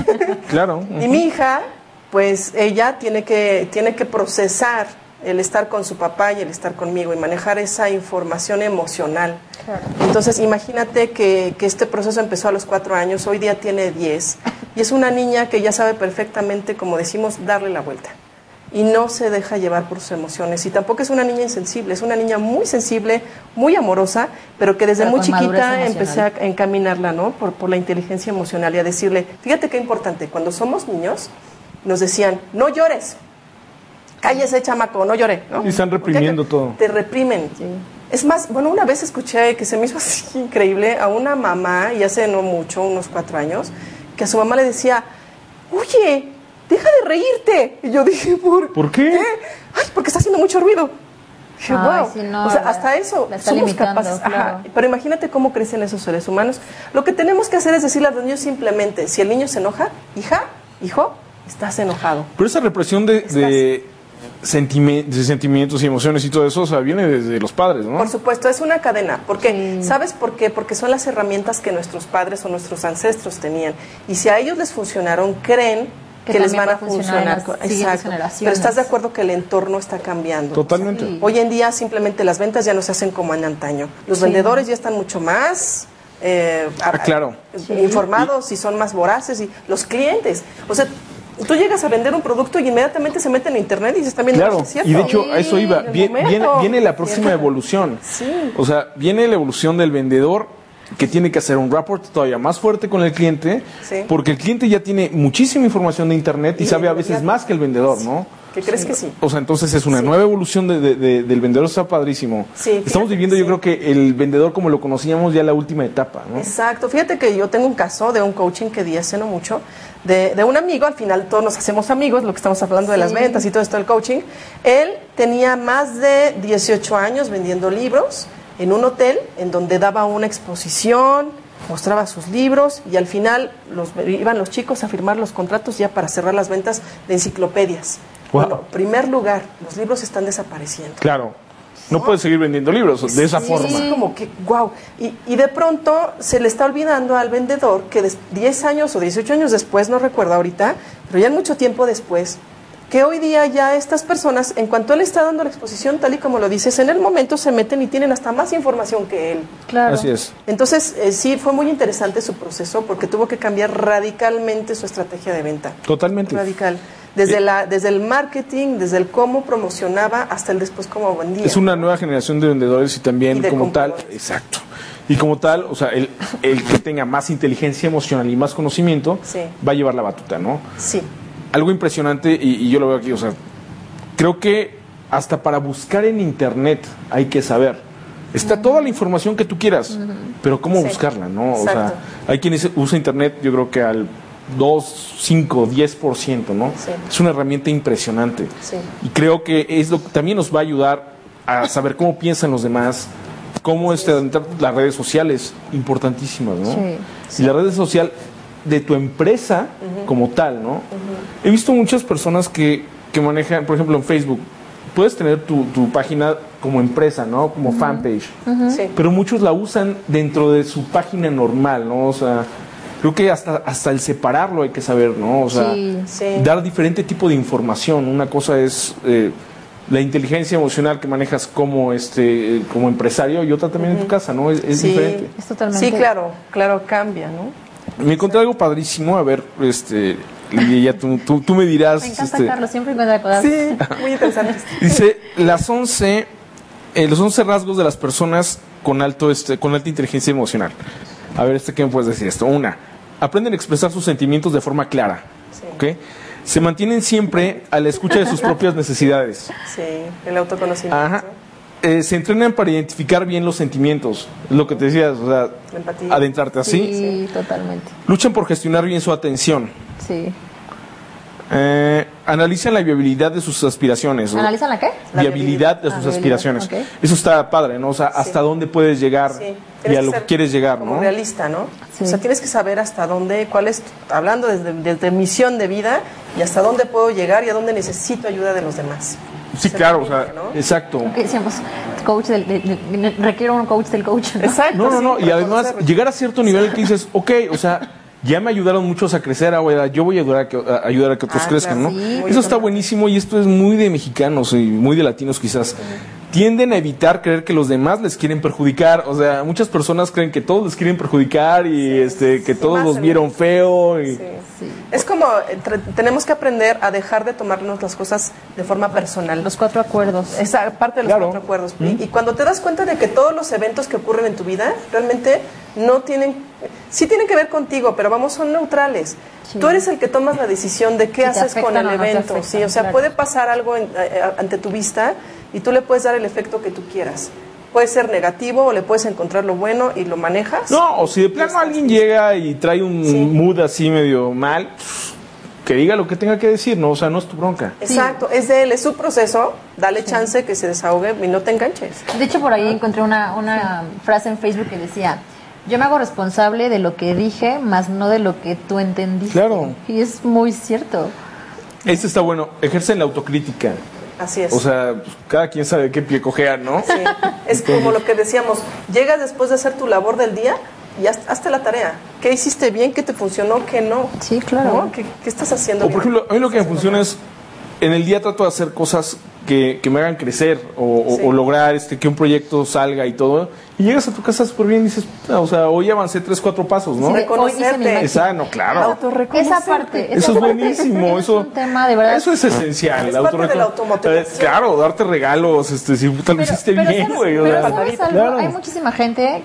Claro.
Y mi hija, pues ella tiene que, tiene que procesar el estar con su papá y el estar conmigo y manejar esa información emocional. Entonces, imagínate que, que este proceso empezó a los cuatro años, hoy día tiene diez, y es una niña que ya sabe perfectamente, como decimos, darle la vuelta. Y no se deja llevar por sus emociones. Y tampoco es una niña insensible, es una niña muy sensible, muy amorosa, pero que desde
Pero
muy chiquita empecé a encaminarla, ¿no? Por, por la inteligencia emocional y a decirle, fíjate qué importante, cuando somos niños, nos decían, no llores, cállese chamaco, no llore, ¿no?
Y están reprimiendo
Porque
todo.
Te reprimen. Es más, bueno, una vez escuché que se me hizo así increíble a una mamá, y hace no mucho, unos cuatro años, que a su mamá le decía, oye, deja de reírte. Y yo dije, ¿por,
¿Por qué?
Ay, porque está haciendo mucho ruido. Dije,
Ay,
wow.
sí, no,
o sea,
la-
hasta eso somos capaces. Ajá. Pero imagínate cómo crecen esos seres humanos. Lo que tenemos que hacer es decirle a los niños simplemente, si el niño se enoja, hija, hijo, estás enojado.
Pero esa represión de, de, sentime- sentimientos y emociones y todo eso, o sea, viene desde los padres, ¿no?
Por supuesto, es una cadena. Porque,
Sí.
¿Sabes por qué? Porque son las herramientas que nuestros padres o nuestros ancestros tenían. Y si a ellos les funcionaron, creen que,
Que
les van a
va a funcionar
funcionar. Exacto. Pero estás de acuerdo que el entorno está cambiando.
Totalmente.
Sí.
Hoy en día simplemente las ventas ya no se hacen como en antaño. Los vendedores ya están mucho más eh,
Ah, claro.
informados y son más voraces. y Los clientes. O sea, tú llegas a vender un producto y inmediatamente se meten en internet y dices también
Claro,
es cierto.
y de hecho a eso iba.
en el
Vie-
momento.
Viene, viene la próxima evolución.
Sí.
O sea, viene la evolución del vendedor que tiene que hacer un rapport todavía más fuerte con el cliente,
Sí.
porque el cliente ya tiene muchísima información de internet y,
Y
sabe a veces más que el vendedor, ¿no?
¿Qué crees que sí?
O sea, entonces es una nueva evolución de- de- de- del vendedor, está padrísimo.
Sí,
Estamos viviendo, yo creo que el vendedor como lo conocíamos ya la última etapa, ¿no?
Exacto. Fíjate que yo tengo un caso de un coaching que di hace no mucho, de, de un amigo, al final todos nos hacemos amigos, lo que estamos hablando de las ventas y todo esto del coaching. Él tenía más de 18 años vendiendo libros en un hotel en donde daba una exposición, mostraba sus libros y al final los, iban los chicos a firmar los contratos ya para cerrar las ventas de enciclopedias.
Wow.
Bueno, primer lugar, los libros están desapareciendo.
Claro. No puedes seguir vendiendo libros de esa
Sí,
forma.
Es como que, wow. Y, y de pronto se le está olvidando al vendedor que des- 10 años o 18 años después, no recuerdo ahorita, pero ya mucho tiempo después, que hoy día ya estas personas, en cuanto él está dando la exposición, tal y como lo dices, en el momento se meten y tienen hasta más información que él.
Claro.
Así es.
Entonces, eh, sí, fue muy interesante su proceso porque tuvo que cambiar radicalmente su estrategia de venta.
Totalmente.
Radical. Desde, la, desde el marketing, desde el cómo promocionaba hasta el después cómo vendía.
Es una nueva generación de vendedores y también
Y
como tal, exacto. Y como tal, o sea, el, el que tenga más inteligencia emocional y más conocimiento
Sí.
va a llevar la batuta, ¿no?
Sí.
Algo impresionante, y, y yo lo veo aquí, o sea, creo que hasta para buscar en internet hay que saber. Está toda la información que tú quieras, pero cómo
Sí.
buscarla, ¿no? O sea, hay quienes usa internet, yo creo que al 2, 5, 10%, ¿no?
Sí.
Es una herramienta impresionante.
Sí.
Y creo que es lo que también nos va a ayudar a saber cómo piensan los demás, cómo este, las redes sociales, importantísimas, ¿no?
Sí.
Y la red social de tu empresa como tal, ¿no? He visto muchas personas que, que manejan, por ejemplo, en Facebook, puedes tener tu, tu página como empresa, ¿no? Como fanpage.
Sí.
Pero muchos la usan dentro de su página normal, ¿no? O sea, creo que hasta, hasta el separarlo hay que saber, ¿no? O sea,
Sí.
Sí.
dar diferente tipo de información. Una cosa es eh, la inteligencia emocional que manejas como este como empresario y otra también en tu casa, ¿no? Es, es
Sí.
diferente.
Es totalmente.
Sí, claro, claro, cambia, ¿no?
Me encontré algo padrísimo, a ver, este, Lidia, ya tú, tú, tú me dirás.
Me encanta
este,
Carlos, siempre encuentra cosas.
Sí, muy interesante.
Dice, las 11, eh, los 11 rasgos de las personas con, alto este, con alta inteligencia emocional. A ver, este, ¿qué me puedes decir esto? Una, aprenden a expresar sus sentimientos de forma clara.
Sí.
¿ok? Se mantienen siempre a la escucha de sus propias necesidades.
Sí, el autoconocimiento,
Ajá. Eh, se entrenan para identificar bien los sentimientos. Es Lo que te decías, o sea, adentrarte así.
Sí, totalmente.
Luchan por gestionar bien su atención.
Sí.
Eh, analizan la viabilidad de sus aspiraciones. ¿no?
¿Analizan la qué?
La
viabilidad de
Ah,
sus
viabilidad,
aspiraciones. Eso está padre, ¿no? O sea, hasta dónde puedes llegar
Sí.
y a lo que quieres llegar,
como
¿no?
realista, ¿no?
Sí.
O sea, tienes que saber hasta dónde, cuál es, hablando desde, desde misión de vida y hasta dónde puedo llegar y a dónde necesito ayuda de los demás.
Sí,
Se
claro, o sea,
¿no?
exacto.
¿Qué decíamos? Coach del, de- de- requiero un coach del coach. ¿no?
Exacto.
No, no,
sí,
no. Y además, llegar a cierto nivel que dices, ok, o sea, ya me ayudaron muchos a crecer, ahora yo voy a ayudar a que, a ayudar a que otros
Ah,
crezcan, ¿no?
sí.
Eso está buenísimo y esto es muy de mexicanos y muy de latinos quizás. Tienden a evitar creer que los demás les quieren perjudicar. O sea, muchas personas creen que todos les quieren perjudicar y este que
sí,
todos los vieron feo. Y,
Sí. Es como entre- tenemos que aprender a dejar de tomarnos las cosas de forma personal.
Los cuatro acuerdos.
Esa parte de los
Claro.
cuatro acuerdos. Y, y cuando te das cuenta de que todos los eventos que ocurren en tu vida realmente no tienen, sí tienen que ver contigo, pero vamos, son neutrales.
Sí.
Tú eres el que tomas la decisión de qué haces con el
no
evento.
afectan,
sí, o sea,
claro.
puede pasar algo en- eh, eh, ante tu vista y tú le puedes dar el efecto que tú quieras. Puede ser negativo o le puedes encontrar lo bueno y lo manejas.
No, o si de plano alguien
listo.
llega y trae un
Sí.
mood así medio mal, que diga lo que tenga que decir, ¿no? O sea, no es tu bronca.
Exacto, es de él, es su proceso, dale chance que se desahogue y no te enganches.
De hecho, por ahí encontré una, una frase en Facebook que decía, yo me hago responsable de lo que dije, más no de lo que tú entendiste.
Claro.
Y es muy cierto.
Este está bueno, ejercen la autocrítica.
Así es.
O sea, pues, cada quien sabe qué pie cojea, ¿no?
Sí, es como lo que decíamos, llegas después de hacer tu labor del día y haz- hazte la tarea. ¿Qué hiciste bien? ¿Qué te funcionó? ¿Qué no?
Sí, claro.
¿No? ¿Qué, qué estás haciendo
O por
bien?
ejemplo, a mí lo que me funciona es, en el día trato de hacer cosas que, que me hagan crecer o, o-
Sí.
o lograr este que un proyecto salga y todo. Y llegas a tu casa súper bien y dices, "Puta, o sea, hoy avancé tres, cuatro pasos, ¿no?
Reconocerte.
Esa, no, claro.
Esa parte. esa
Eso es
parte,
buenísimo, eso
Es un tema de verdad.
Eso es esencial.
Es
la
parte de la
autorrecono-
automotivación.
Eh, Claro, darte regalos, este, si puta, lo hiciste
pero
bien,
¿sabes-
güey.
pero
sea,
¿sabes algo?
claro.
Hay muchísima gente,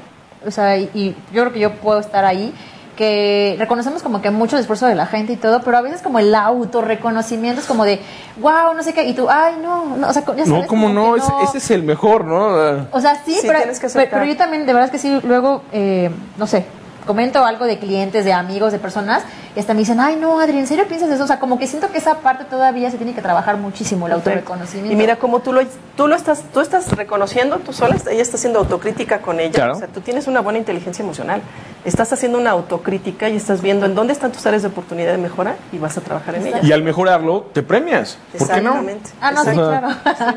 o sea, y, y yo creo que yo puedo estar ahí, que reconocemos como que mucho el esfuerzo de la gente y todo, pero a veces como el autorreconocimiento es como de, wow, no sé qué, y tú, ay, no, no o sea, ya
No,
sabes,
como
como
no,
que
ese, ese es el mejor, ¿no?
O sea, sí,
Sí,
pero, pero, pero yo también, de verdad es que sí, luego, eh, no sé, comento algo de clientes, de amigos, de personas, y hasta me dicen, ay, no, Adri, ¿en serio piensas eso? O sea, como que siento que esa parte todavía se tiene que trabajar muchísimo, el autorreconocimiento.
Y mira cómo tú lo, tú lo estás, tú estás reconociendo, tú sola, ella está haciendo autocrítica con ella.
Claro.
O sea, tú tienes una buena inteligencia emocional. Estás haciendo una autocrítica y estás viendo en dónde están tus áreas de oportunidad de mejora y vas a trabajar en ellas.
Y al mejorarlo, te premias. ¿Por qué no?
Exactamente.
Ah, no, sí, claro.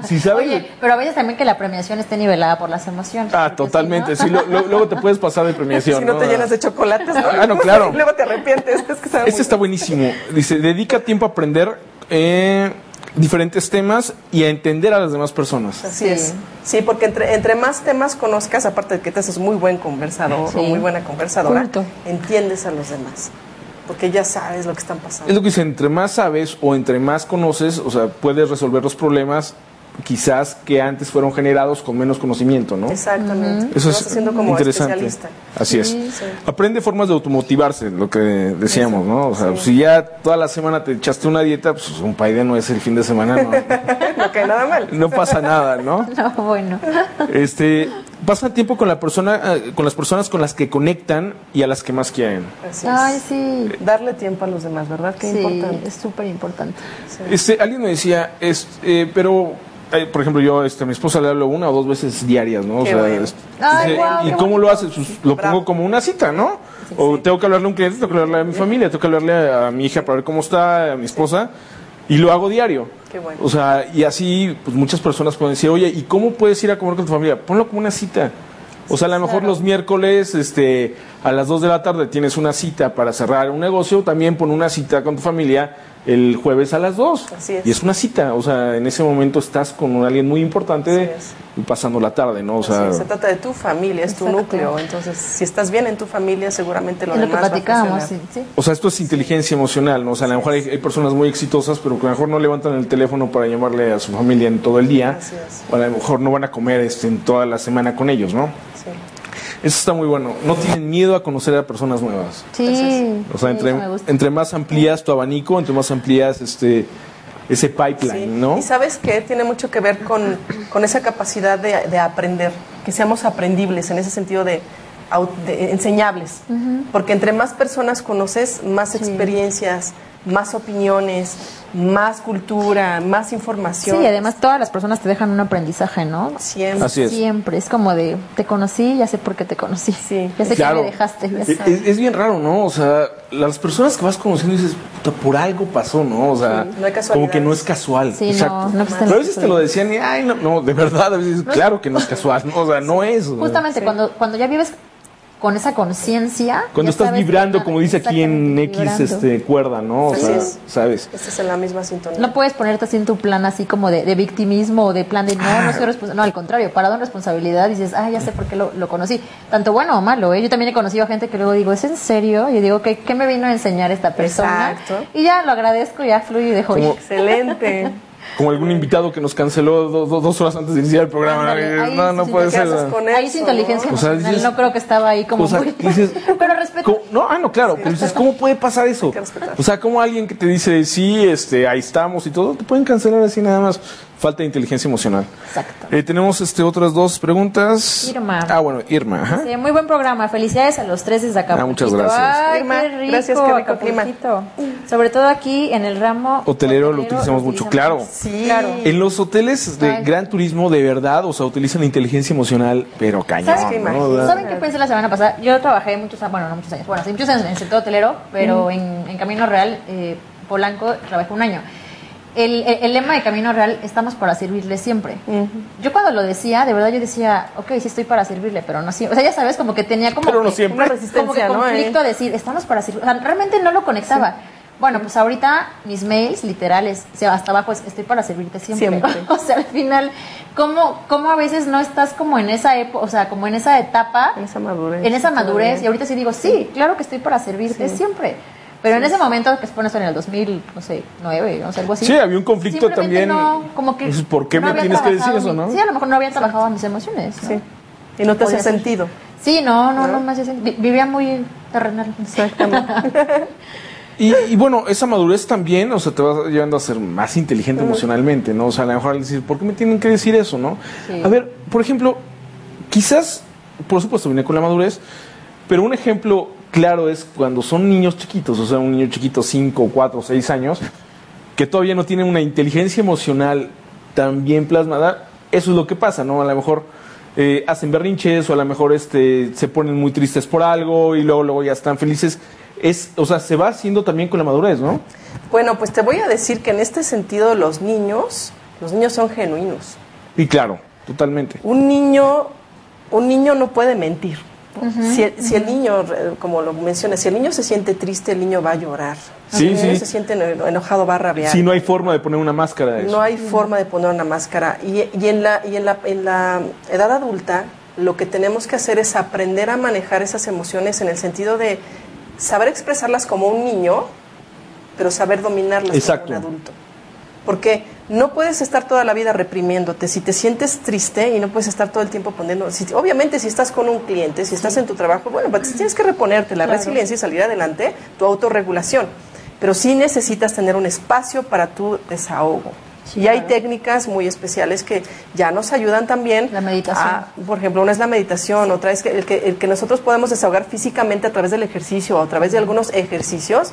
Si sabes-
Oye, pero a veces también que la premiación esté nivelada por las emociones.
Ah, totalmente.
si
Sí,
no-
lo- lo- luego te puedes pasar de premiación.
Si no te llenas de chocolates, ¿no?
Ah, no, claro.
Y luego te arrepientes. Es que sabe
Este está
bien.
buenísimo. Dice, dedica tiempo a aprender eh, diferentes temas y a entender a las demás personas.
Así
Sí.
es. Sí, porque entre, entre más temas conozcas, aparte de que te haces muy buen conversador
Sí.
o muy buena conversadora, entiendes a los demás. Porque ya sabes lo que están pasando.
Es lo que dice, entre más sabes o entre más conoces, o sea, puedes resolver los problemas quizás que antes fueron generados con menos conocimiento, ¿no?
Exactamente.
Eso es
haciendo como
interesante.
especialista.
Así es.
Sí,
sí.
Aprende formas de automotivarse, lo que decíamos, ¿no? O sea, si ya toda la semana te echaste una dieta, pues un paide no es el fin de semana, no,
no nada mal.
no pasa nada, ¿no?
No, bueno.
Este, pasa tiempo con la persona, eh, con las personas con las que conectan y a las que más quieren.
Así es.
Ay, sí.
Darle tiempo a los demás, ¿verdad? Qué
sí,
importante.
es súper importante.
Este, alguien me decía, es, eh, pero, eh, por ejemplo, yo, este, a mi esposa le hablo una o dos veces diarias, ¿no? O
Qué
sea,
bueno.
es-
Ay,
dice,
guau,
¿y cómo lo haces? Pues, lo
Bravo.
pongo como una cita, ¿no? o tengo que hablarle a un cliente, tengo que hablarle a mi familia, tengo que hablarle a mi hija para ver cómo está, a mi esposa, y lo hago diario.
Qué bueno.
O sea, y así, pues muchas personas pueden decir, oye, ¿y cómo puedes ir a comer con tu familia? Ponlo como una cita. O sea, a lo mejor
claro.
los miércoles, este, a las 2 de la tarde tienes una cita para cerrar un negocio, también pon una cita con tu familia el jueves a las 2.
Así es.
Y es una cita, o sea, en ese momento estás con alguien muy importante y pasando la tarde, ¿no? O sea,
se trata de tu familia, es tu
Exacto.
núcleo. Entonces, si estás bien en tu familia, seguramente lo
Es lo que
demás va a
platicábamos, sí,
funcionar.
sí.
o sea, esto es inteligencia emocional, ¿no? O sea, a lo mejor hay, hay personas muy exitosas, pero que a lo mejor no levantan el teléfono para llamarle a su familia en todo el día.
Así es.
O a lo mejor no van a comer este, en toda la semana con ellos, ¿no?
Sí.
Eso está muy bueno. No tienen miedo a conocer a personas nuevas.
Sí.
O sea,
sí,
entre, más amplías tu abanico, entre más amplías este, ese pipeline,
Sí.
¿no?
Y sabes que tiene mucho que ver con, con esa capacidad de, de aprender, que seamos aprendibles en ese sentido de, de enseñables. Porque entre más personas conoces, más experiencias, más opiniones, más cultura, más información.
Sí, además todas las personas te dejan un aprendizaje, ¿no?
Siempre.
Así es.
Siempre. Es como de, te conocí, ya sé por qué te conocí.
Sí.
Ya sé
Claro.
que me dejaste. ya
Es, bien raro, ¿no? O sea, las personas que vas conociendo dices, puta, por algo pasó, ¿no? O sea,
Sí, no hay
como que no es casual.
Sí, no,
Exacto.
no existen
Pero a veces te lo decían y, ay, no, no, de verdad, a veces, claro que no es casual, ¿no? O sea, no es.
Justamente cuando, cuando ya vives con esa conciencia.
Cuando estás
que
vibrando, como dice aquí en X
vibrando.
este, cuerda, ¿no? O sea,
es.
¿sabes?
Estás en la misma sintonía.
No puedes ponerte así en tu plan así como de, de victimismo o de plan de no, no soy responsable. No, al contrario, parado en responsabilidad dices, ah, ya sé por qué lo, lo conocí. Tanto bueno o malo, ¿eh? Yo también he conocido a gente que luego digo, ¿es en serio? Y digo, ¿qué, qué me vino a enseñar esta persona?
Exacto.
Y ya lo agradezco, ya fluyo y dejo.
Como-
Excelente.
Como algún invitado que nos canceló do- do- dos horas antes de iniciar el programa.
Ándale, ahí
no, no puede ser.
con
Ahí su inteligencia
O sea,
emocional
dices-
no creo que estaba ahí como
O sea,
muy...
dices,
Pero respeto.
¿Cómo? No, ah, no, claro, pero dices, ¿cómo puede pasar eso? O sea, como alguien que te dice, sí, este, ahí estamos y todo, te pueden cancelar así nada más. Falta de inteligencia emocional.
Exacto.
Eh, tenemos este, otras dos preguntas.
Irma.
Ah, bueno, Irma. Ajá.
Sí, muy buen programa. Felicidades a los tres desde acá.
Ah, muchas gracias.
Ay,
Irma,
qué rico,
gracias, qué rico clima.
Sobre todo aquí en el ramo
Hotelero lo utilizamos mucho, claro.
Sí.
Claro.
En los hoteles de
Ay.
gran turismo, de verdad, o sea, utilizan la inteligencia emocional, pero cañón.
¿Sabes
qué
¿no?
¿Saben qué pensé la semana pasada? Yo trabajé muchos años, bueno, no muchos años, bueno, sí, muchos años en el sector hotelero, pero en, en Camino Real, eh, Polanco, trabajé un año. El, el- el lema de Camino Real, estamos para servirle siempre. Yo cuando lo decía, de verdad yo decía, ok, sí estoy para servirle, pero no siempre. O sea, ya sabes, como que tenía como...
Pero no
que-
siempre.
Una resistencia,
como que
¿no?
conflicto
Eh.
a decir, estamos para servir. O sea, realmente no lo conectaba. Bueno, pues ahorita mis mails literales, o sea, hasta abajo es, estoy para servirte siempre.
Siempre.
o sea, al final, ¿cómo, ¿cómo a veces no estás como en esa época, o sea, como en esa etapa,
En esa madurez.
en esa madurez?
Todavía.
Y ahorita sí digo, sí, claro que estoy para servirte
Sí.
siempre. Pero en ese momento, que se pone eso en el 2000, no sé, 9, no sé, algo así.
Sí, había un conflicto también.
No, como que
Pues, ¿por qué
no
me tienes que decir eso,
mi-
no?
Sí, a lo mejor no había trabajado mis emociones. ¿no?
Sí. Y no te hace sentido.
Sí, no, no,
¿No?
no, me hacía sen- vi- Vivía muy terrenal.
Exactamente.
Y, y bueno, esa madurez también, o sea, te va llevando a ser más inteligente emocionalmente, ¿no? O sea, a lo mejor al decir, ¿por qué me tienen que decir eso, no?
Sí.
A ver, por ejemplo, quizás, por supuesto, viene con la madurez, pero un ejemplo claro es cuando son niños chiquitos, o sea, un niño chiquito, 5, 4, 6 años, que todavía no tienen una inteligencia emocional tan bien plasmada, eso es lo que pasa, ¿no? A lo mejor eh, hacen berrinches o a lo mejor este, se ponen muy tristes por algo y luego, luego ya están felices. Es, o sea, se va haciendo también con la madurez, ¿no?
Bueno, pues te voy a decir que en este sentido los niños, los niños son genuinos.
Y claro, totalmente.
Un niño, un niño no puede mentir. Si, el, si el niño, eh, como lo mencionas, si el niño se siente triste, el niño va a llorar.
Sí,
si el niño
sí.
se siente eno- enojado, va a rabiar.
Si no hay forma de poner una máscara de eso.
No hay forma de poner una máscara. Y, y en, la, y en, la, en la edad adulta, lo que tenemos que hacer es aprender a manejar esas emociones en el sentido de saber expresarlas como un niño, pero saber dominarlas
Exacto.
como un adulto. Porque no puedes estar toda la vida reprimiéndote. Si te sientes triste y no puedes estar todo el tiempo poniendo... Si, obviamente, si estás con un cliente, si estás en tu trabajo, bueno, pues tienes que reponerte la
Claro.
resiliencia y salir adelante, tu autorregulación. Pero sí necesitas tener un espacio para tu desahogo.
Sí,
y hay técnicas muy especiales que ya nos ayudan también.
La meditación.
a- por ejemplo, una es la meditación, otra es que el, que el que nosotros podemos desahogar físicamente a través del ejercicio o a través de algunos ejercicios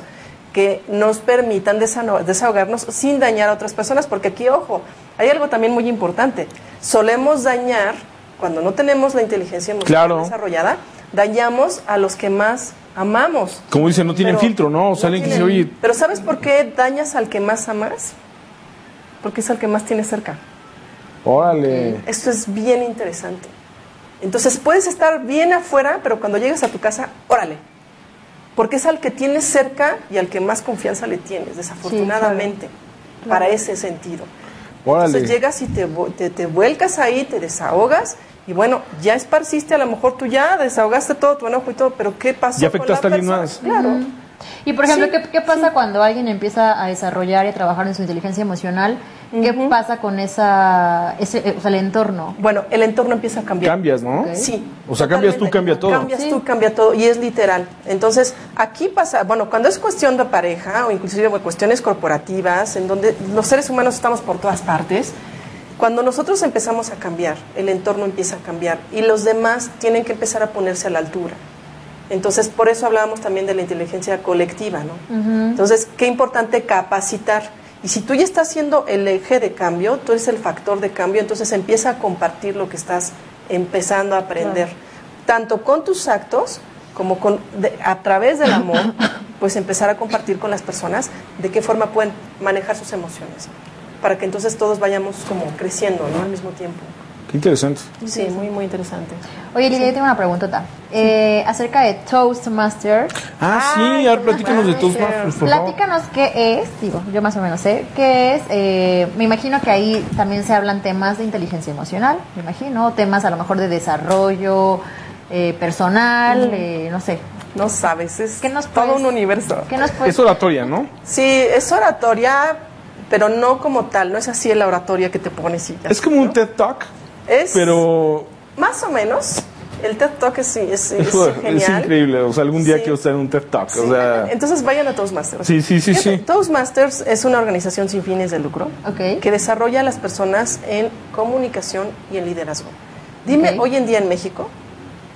que nos permitan desahogarnos sin dañar a otras personas, porque aquí, ojo, hay algo también muy importante. Solemos dañar, cuando no tenemos la inteligencia emocional
Claro.
desarrollada, dañamos a los que más amamos.
Como dicen, no tienen
Pero-
filtro, ¿no? O sea,
no
alguien que dice, oye,
Pero ¿sabes por qué dañas al que más amas? Porque es al que más tienes cerca.
órale.
Esto es bien interesante. Entonces puedes estar bien afuera, pero cuando llegas a tu casa, órale. Porque es al que tienes cerca y al que más confianza le tienes, desafortunadamente, para ese sentido.
Órale.
Entonces llegas y te, te, te vuelcas ahí, te desahogas y bueno, ya esparciste, a lo mejor tú ya desahogaste todo tu enojo y todo, pero ¿qué pasó?
Ya
con
afectaste
la
a alguien
persona?
más.
Claro.
Y por ejemplo,
Sí,
¿qué, qué pasa cuando alguien empieza a desarrollar y a trabajar en su inteligencia emocional? ¿Qué pasa con esa, ese, eh, o sea, el entorno?
Bueno, el entorno empieza a cambiar.
Cambias, ¿no?
Sí.
O sea, cambias tú, cambia todo.
Cambias
Sí.
tú, cambia todo. Y es literal. Entonces, aquí pasa, bueno, cuando es cuestión de pareja o inclusive bueno, cuestiones corporativas, en donde los seres humanos estamos por todas partes, cuando nosotros empezamos a cambiar, el entorno empieza a cambiar y los demás tienen que empezar a ponerse a la altura. Entonces, por eso hablábamos también de la inteligencia colectiva, ¿no? Entonces, qué importante capacitar. Y si tú ya estás siendo el eje de cambio, tú eres el factor de cambio, entonces empieza a compartir lo que estás empezando a aprender, tanto con tus actos como con, a través del amor, pues empezar a compartir con las personas de qué forma pueden manejar sus emociones, para que entonces todos vayamos como creciendo, ¿no? Al mismo tiempo.
Qué interesante.
Sí, muy, muy interesante.
Oye, Lidia, yo tengo una preguntota. Eh, acerca de Toastmaster.
Ah, sí, ahora platícanos de Toastmasters, por favor.
Platícanos qué es, digo, yo más o menos sé, qué es. Eh, me imagino que ahí también se hablan temas de inteligencia emocional, me imagino, temas a lo mejor de desarrollo eh, personal, eh, no sé.
No sabes, es
¿Qué nos
todo
puedes-
un universo.
¿Qué nos puedes-
Es oratoria, ¿no?
Sí, es oratoria, pero no como tal, no es así la oratoria que te pones y ya.
Es como un TED Talk,
Es
pero
más o menos. El TED Talk es, es, es
es,
genial.
increíble. O sea, algún día
Sí.
quiero estar en un TED Talk.
Sí,
O sea,
Entonces vayan a Toastmasters.
Sí, sí, sí,
Fíjate,
sí.
Toastmasters es una organización sin fines de lucro que desarrolla a las personas en comunicación y en liderazgo. Dime, hoy en día en México,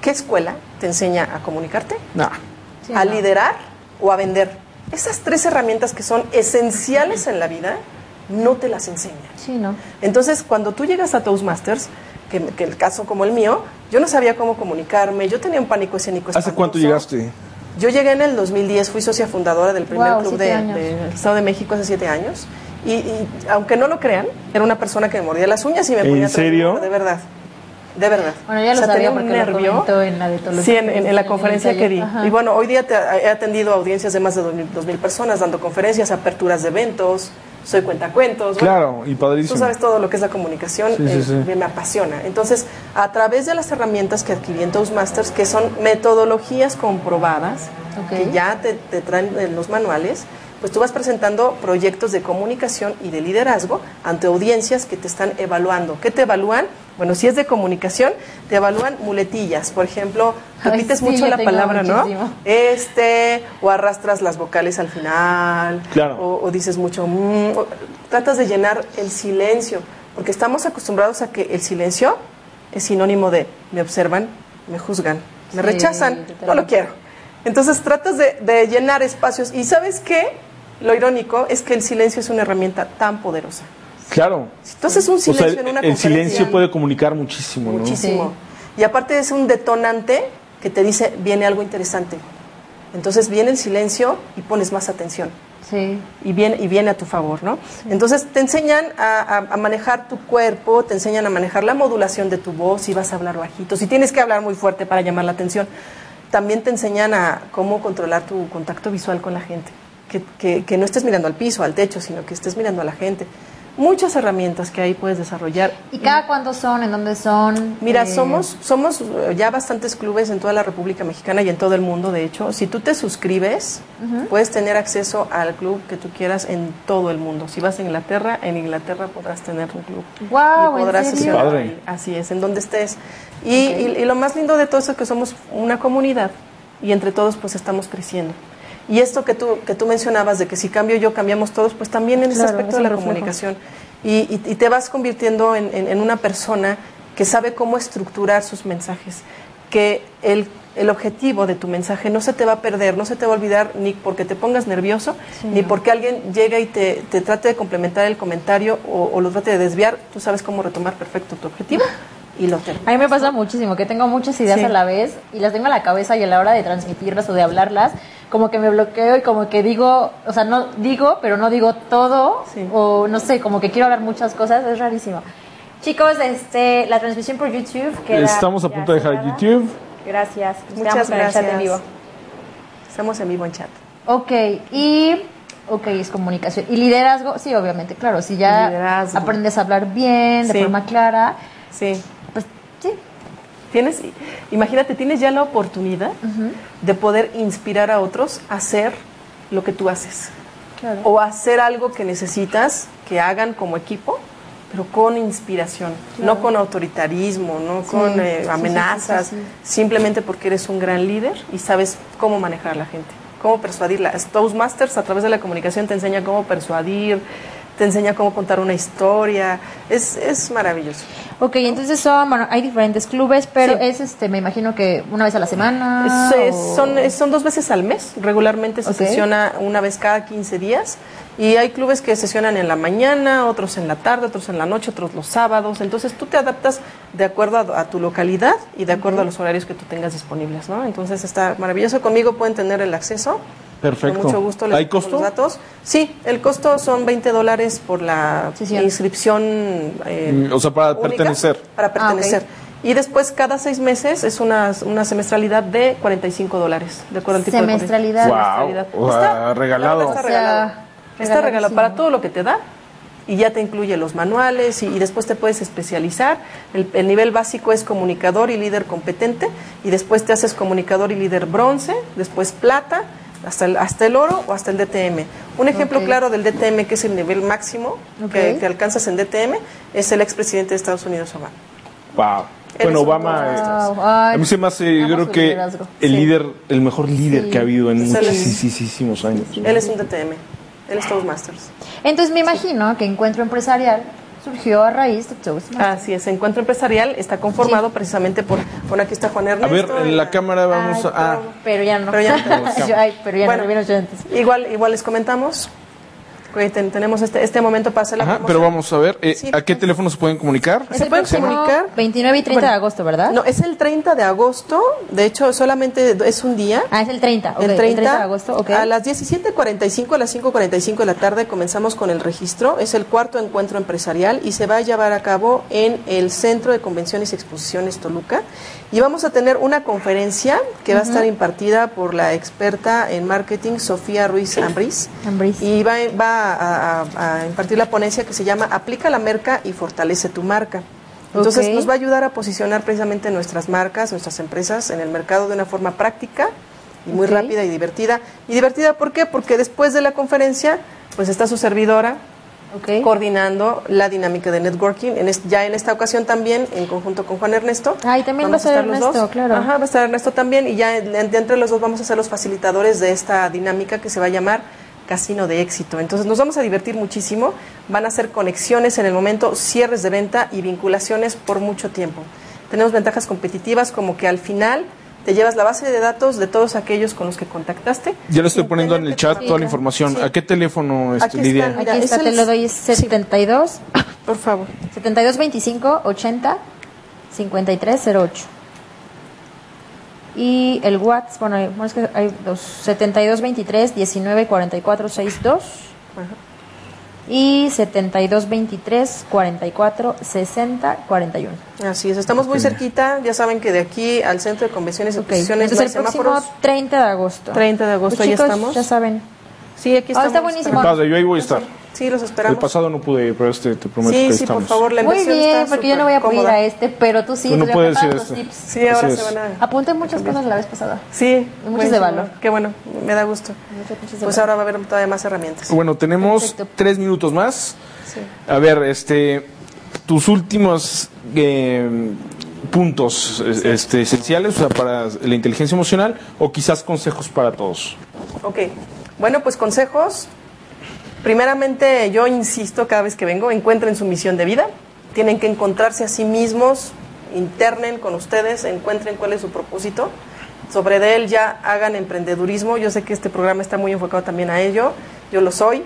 ¿qué escuela te enseña a comunicarte,
nah.
Sí,
a
no.
liderar o a vender? Esas tres herramientas que son esenciales en la vida, no te las enseñan.
Sí, ¿no?
Entonces, cuando tú llegas a Toastmasters, que, que el caso como el mío, yo no sabía cómo comunicarme, yo tenía un pánico escénico.
¿Hace cuánto
espantoso.
llegaste?
Yo llegué en el 2010, fui socia fundadora del primer
Wow,
club de- del Estado de México hace siete años. Y, y aunque no lo crean, era una persona que me mordía las uñas y me
¿En
ponía a traer-
serio?
De verdad. De verdad.
Bueno, ya lo
O sea,
sabía
tenía un
lo
nervio.
en la de Toluca.
Sí, en, en- en
En
la conferencia que di.
Ajá.
Y bueno, hoy día te- he atendido audiencias de más de 2.000 2.000 personas, dando conferencias, aperturas de eventos, soy cuentacuentos. bueno,
Claro, y padrísimo.
Tú sabes todo lo que es la comunicación,
Sí,
eh,
sí.
me, me apasiona. Entonces, a través de las herramientas que adquirí en Toastmasters, que son metodologías comprobadas, que ya te, te traen en los manuales, pues tú vas presentando proyectos de comunicación y de liderazgo ante audiencias que te están evaluando. ¿Qué te evalúan? Bueno, si es de comunicación, te evalúan muletillas. Por ejemplo, repites
sí,
mucho la palabra,
muchísimo.
¿no? Este, o arrastras las vocales al final,
Claro.
o, o dices mucho, mm, o tratas de llenar el silencio, porque estamos acostumbrados a que el silencio es sinónimo de me observan, me juzgan, me
Sí,
rechazan, no lo quiero. Entonces tratas de, de llenar espacios y ¿sabes qué? Lo irónico es que el silencio es una herramienta tan poderosa.
Claro.
Si tú haces un
O sea,
silencio en una
el
conferencia,
silencio puede comunicar muchísimo, ¿no?
muchísimo. Y aparte es un detonante que te dice, viene algo interesante. Entonces viene el silencio y pones más atención.
Sí.
y viene, y viene a tu favor, ¿no? Entonces te enseñan a, a- a manejar tu cuerpo, te enseñan a manejar la modulación de tu voz, si vas a hablar bajito, si tienes que hablar muy fuerte para llamar la atención. También te enseñan a cómo controlar tu contacto visual con la gente, que, que- que no estés mirando al piso, al techo, sino que estés mirando a la gente. Muchas herramientas que ahí puedes desarrollar.
¿Y cada cuánto son? ¿En dónde son?
Mira,
Eh,
somos, somos eh, ya bastantes clubes en toda la República Mexicana y en todo el mundo, de hecho. Si tú te suscribes, puedes tener acceso al club que tú quieras en todo el mundo. Si vas a Inglaterra, en Inglaterra podrás tener un club.
Guau,
y
¿en
podrás
serio?
sesionar
Padre.
ahí. Así es, en donde estés. Y, y- y lo más lindo de todo eso es que somos una comunidad y entre todos pues estamos creciendo. Y esto que tú, que tú mencionabas de que si cambio yo, cambiamos todos, pues también en ese
Claro,
aspecto
es
de la
reflejo.
comunicación. Y, y- y te vas convirtiendo en, en- en una persona que sabe cómo estructurar sus mensajes, que el, el objetivo de tu mensaje no se te va a perder, no se te va a olvidar ni porque te pongas nervioso,
Sí,
ni
no.
porque alguien llegue y te, te trate de complementar el comentario o, o lo trate de desviar, tú sabes cómo retomar perfecto tu objetivo y lo terminas.
A mí me pasa muchísimo que tengo muchas ideas
Sí.
a la vez y las tengo en la cabeza y a la hora de transmitirlas o de hablarlas, como que me bloqueo y como que digo, o sea, no digo, pero no digo todo,
Sí.
o no sé, como que quiero hablar muchas cosas, es rarísimo. Chicos, este, la transmisión por YouTube queda
Estamos a punto de dejar
cerrada.
YouTube.
Gracias. Nos
Muchas
quedamos con el chat en
gracias.
vivo.
Estamos en vivo en chat.
Ok, y ok, es comunicación. Y liderazgo, sí, obviamente, claro, si ya
Liderazgo.
aprendes a hablar bien, de
Sí.
forma clara,
Sí.
Sí.
Tienes, imagínate, tienes ya la oportunidad de poder inspirar a otros a hacer lo que tú haces.
Claro.
O hacer algo que necesitas que hagan como equipo, pero con inspiración, no con autoritarismo, no con eh, amenazas,
sí, sí,
simplemente porque eres un gran líder y sabes cómo manejar a la gente, cómo persuadirla. Toastmasters a través de la comunicación te enseña cómo persuadir, te enseña cómo contar una historia, es, es maravilloso.
Ok, entonces son, bueno, hay diferentes clubes, pero
Sí.
es, este, me imagino que una vez a la semana.
Es-
o-
son, son dos veces al mes, regularmente se sesiona una vez cada 15 días y hay clubes que sesionan en la mañana, otros en la tarde, otros en la noche, otros los sábados, entonces tú te adaptas de acuerdo a, a tu localidad y de acuerdo a los horarios que tú tengas disponibles, ¿no? Entonces está maravilloso, conmigo pueden tener el acceso.
Perfecto.
Con mucho gusto les
¿Hay costo?
los datos. Sí, el costo son 20 dólares por la inscripción. eh,
Mm, o sea, para
única,
pertenecer.
Para
Ah,
pertenecer. Y después, cada seis meses, es una, una semestralidad de 45 dólares, de acuerdo al tipo
Semestralidad.
de
Wow,
semestralidad.
o sea, regalado.
Está
sea,
regalado. Está regalado para todo lo que te da. Y ya te incluye los manuales y, y después te puedes especializar. El, el nivel básico es comunicador y líder competente. Y después te haces comunicador y líder bronce, después plata, hasta el, hasta el oro o hasta el DTM. Un ejemplo claro del DTM, que es el nivel máximo que, que alcanzas en DTM, es el expresidente de Estados Unidos, Obama.
Wow. Bueno, Obama,
Wow,
a mí se me hace, yo creo que
liderazgo.
el
Sí.
líder, el mejor líder
Sí.
que ha habido en
Sí.
muchísimos años.
Él es un DTM, es Toastmasters.
Entonces me imagino que Encuentro Empresarial surgió a raíz de Toastmasters.
Así es, Encuentro Empresarial está conformado precisamente por, bueno, aquí está Juan
A
Ernesto.
ver, en la cámara vamos
Ay,
a... ah,
pero ya no.
Pero ya no.
Ay, pero ya
Bueno.
no.
Igual, igual les comentamos. Oye, ten- tenemos este, este momento para hacer la
Ajá,
promoción.
pero vamos a ver, eh,
Sí.
¿a qué teléfono se pueden comunicar?
Se pueden comunicar.
29 y 30
Bueno,
de agosto, ¿verdad?
No, es el 30 de agosto. De hecho, solamente es un día.
Ah, es el 30. ok,
el 30,
de agosto, ok.
a las 17.45 a las 5.45 de la tarde comenzamos con el registro. Es el cuarto encuentro empresarial y se va a llevar a cabo en el Centro de Convenciones y Exposiciones Toluca. Y vamos a tener una conferencia que va a estar impartida por la experta en marketing Sofía Ruiz Ambriz.
Ambriz.
Y va, va a, a- a impartir la ponencia que se llama Aplica la merca y fortalece tu marca. Entonces nos va a ayudar a posicionar precisamente nuestras marcas, nuestras empresas en el mercado de una forma práctica y muy rápida y divertida. ¿Y divertida por qué? Porque después de la conferencia, pues está su servidora
Ok.
coordinando la dinámica de networking. En es- ya en esta ocasión también, en conjunto con Juan Ernesto.
Ah, y también
vamos
va a estar
estar los
Ernesto,
dos.
claro.
Ajá, va a estar Ernesto también. Y ya entre los dos vamos a ser los facilitadores de esta dinámica que se va a llamar Casino de Éxito. Entonces nos vamos a divertir muchísimo. Van a ser conexiones en el momento, cierres de venta y vinculaciones por mucho tiempo. Tenemos ventajas competitivas como que al final te llevas la base de datos de todos aquellos con los que contactaste.
Ya lo estoy poniendo en el chat toda la información.
Sí.
¿A qué teléfono, este,
Aquí
Lidia?
Aquí
Mira,
está,
es
te
el-
lo doy, es
sí.
72,
Por favor.
72 25 80 53 08. Y el WhatsApp, bueno, hay- bueno, es que hay dos, 72 23 19 44 62
Ajá.
Y 72 23 44 60 41.
Así es, estamos muy cerquita. Ya saben que de aquí al Centro de Convenciones y
Ok,
Exposiciones
entonces
no
el
hay
próximo
semáforos.
30 de agosto.
30 de agosto,
Pues,
ahí
chicos,
estamos.
Ya saben.
Sí, aquí
Ah,
estamos.
está buenísimo.
Padre, yo ahí voy a estar.
Sí, los
El
esperamos.
pasado no pude ir, pero este te prometo
Sí,
que
sí,
estamos.
por favor, la
Muy bien,
está
porque yo no voy a poder ir a este, pero tú sí.
Tú no
te voy a
puedes ir este.
tips.
Sí, ahora
Así
se van a...
Apunté muchas cosas la vez pasada.
Sí,
muchas de valor.
Qué bueno, me da gusto.
Muchas, muchas de
Pues ahora va a haber todavía más herramientas.
Bueno, tenemos
Perfecto.
tres minutos más.
Sí.
A ver, este, tus últimos eh, puntos es- este, esenciales o sea, para la inteligencia emocional o quizás consejos para todos.
Ok, bueno, pues consejos. Primeramente, yo insisto cada vez que vengo, encuentren su misión de vida. Tienen que encontrarse a sí mismos, internen con ustedes, encuentren cuál es su propósito. Sobre de él ya hagan emprendedurismo. Yo sé que este programa está muy enfocado también a ello. Yo lo soy.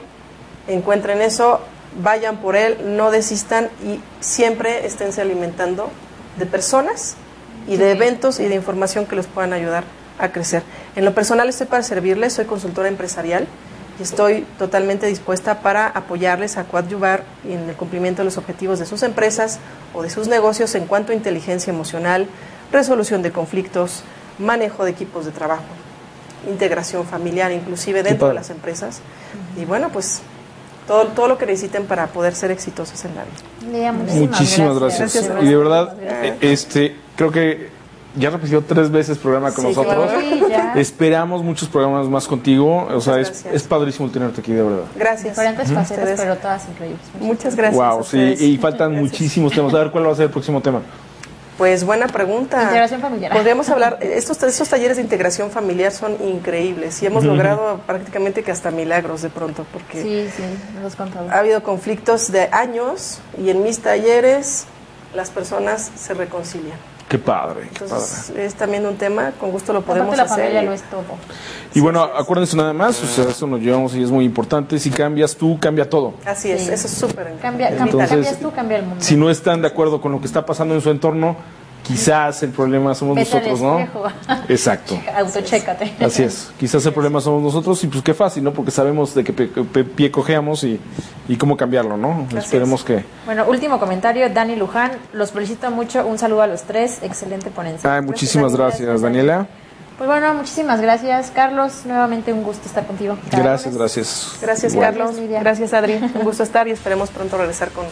Encuentren eso, vayan por él, no desistan y siempre esténse alimentando de personas y de eventos y de información que les puedan ayudar a crecer. En lo personal estoy para servirles, soy consultora empresarial estoy totalmente dispuesta para apoyarles a coadyuvar en el cumplimiento de los objetivos de sus empresas o de sus negocios en cuanto a inteligencia emocional, resolución de conflictos, manejo de equipos de trabajo, integración familiar, inclusive dentro de las empresas. Y bueno, pues todo, todo lo que necesiten para poder ser exitosos en la vida.
Lea, muchísimas,
Muchísimas gracias.
Gracias.
Y de verdad,
Gracias.
eh, este, creo que ya repitió tres veces programa con
Sí,
nosotros.
claro.
Sí, ya.
Esperamos muchos programas más contigo. O sea, es, es padrísimo tenerte aquí, de verdad.
Gracias.
Diferentes facetas, pero todas increíbles.
Muchas gracias.
wow, sí, y faltan
Gracias.
muchísimos temas. A ver cuál va a ser el próximo tema.
Pues buena pregunta.
Integración familiar.
Podríamos hablar, estos, estos talleres de integración familiar son increíbles y hemos logrado prácticamente que hasta milagros de pronto, porque
Sí, sí, contado.
ha habido conflictos de años y en mis talleres las personas se reconcilian.
Qué padre, qué padre.
Entonces es también un tema, con gusto lo podemos
Aparte la
hacer.
familia
y-
lo es todo.
Y bueno, acuérdense nada más, o sea, eso nos llevamos y es muy importante. Si cambias tú, cambia todo.
Así es,
Sí.
eso es súper
Cambia, cambia-
Entonces,
cambias tú, cambia el mundo.
Si no están de acuerdo con lo que está pasando en su entorno, quizás el problema somos
Vete
nosotros, ¿no? Exacto.
Autochécate.
Así es. Quizás el problema somos nosotros y pues qué fácil, ¿no? Porque sabemos de qué pie cojeamos y, y cómo cambiarlo, ¿no? Esperemos que...
Bueno, último comentario, Dani Luján, los felicito mucho, un saludo a los tres, excelente ponencia.
Ay, muchísimas gracias,
Dani.
Daniela.
Pues bueno, muchísimas gracias, Carlos, nuevamente un gusto estar contigo.
Gracias, gracias.
Gracias,
Igual.
Carlos. Gracias, Adri. Un gusto estar y esperemos pronto regresar con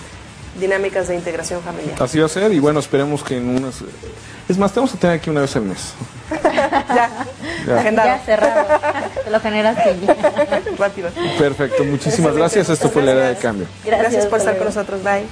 dinámicas de integración familiar.
Así va a ser y bueno, esperemos que en unas... Es más, tenemos que tener aquí una vez al mes.
ya,
Ya.
cerrado, te lo generaste.
Rápido.
Perfecto, muchísimas gracias. Esto fue la era del cambio.
Gracias por estar con nosotros. Bye.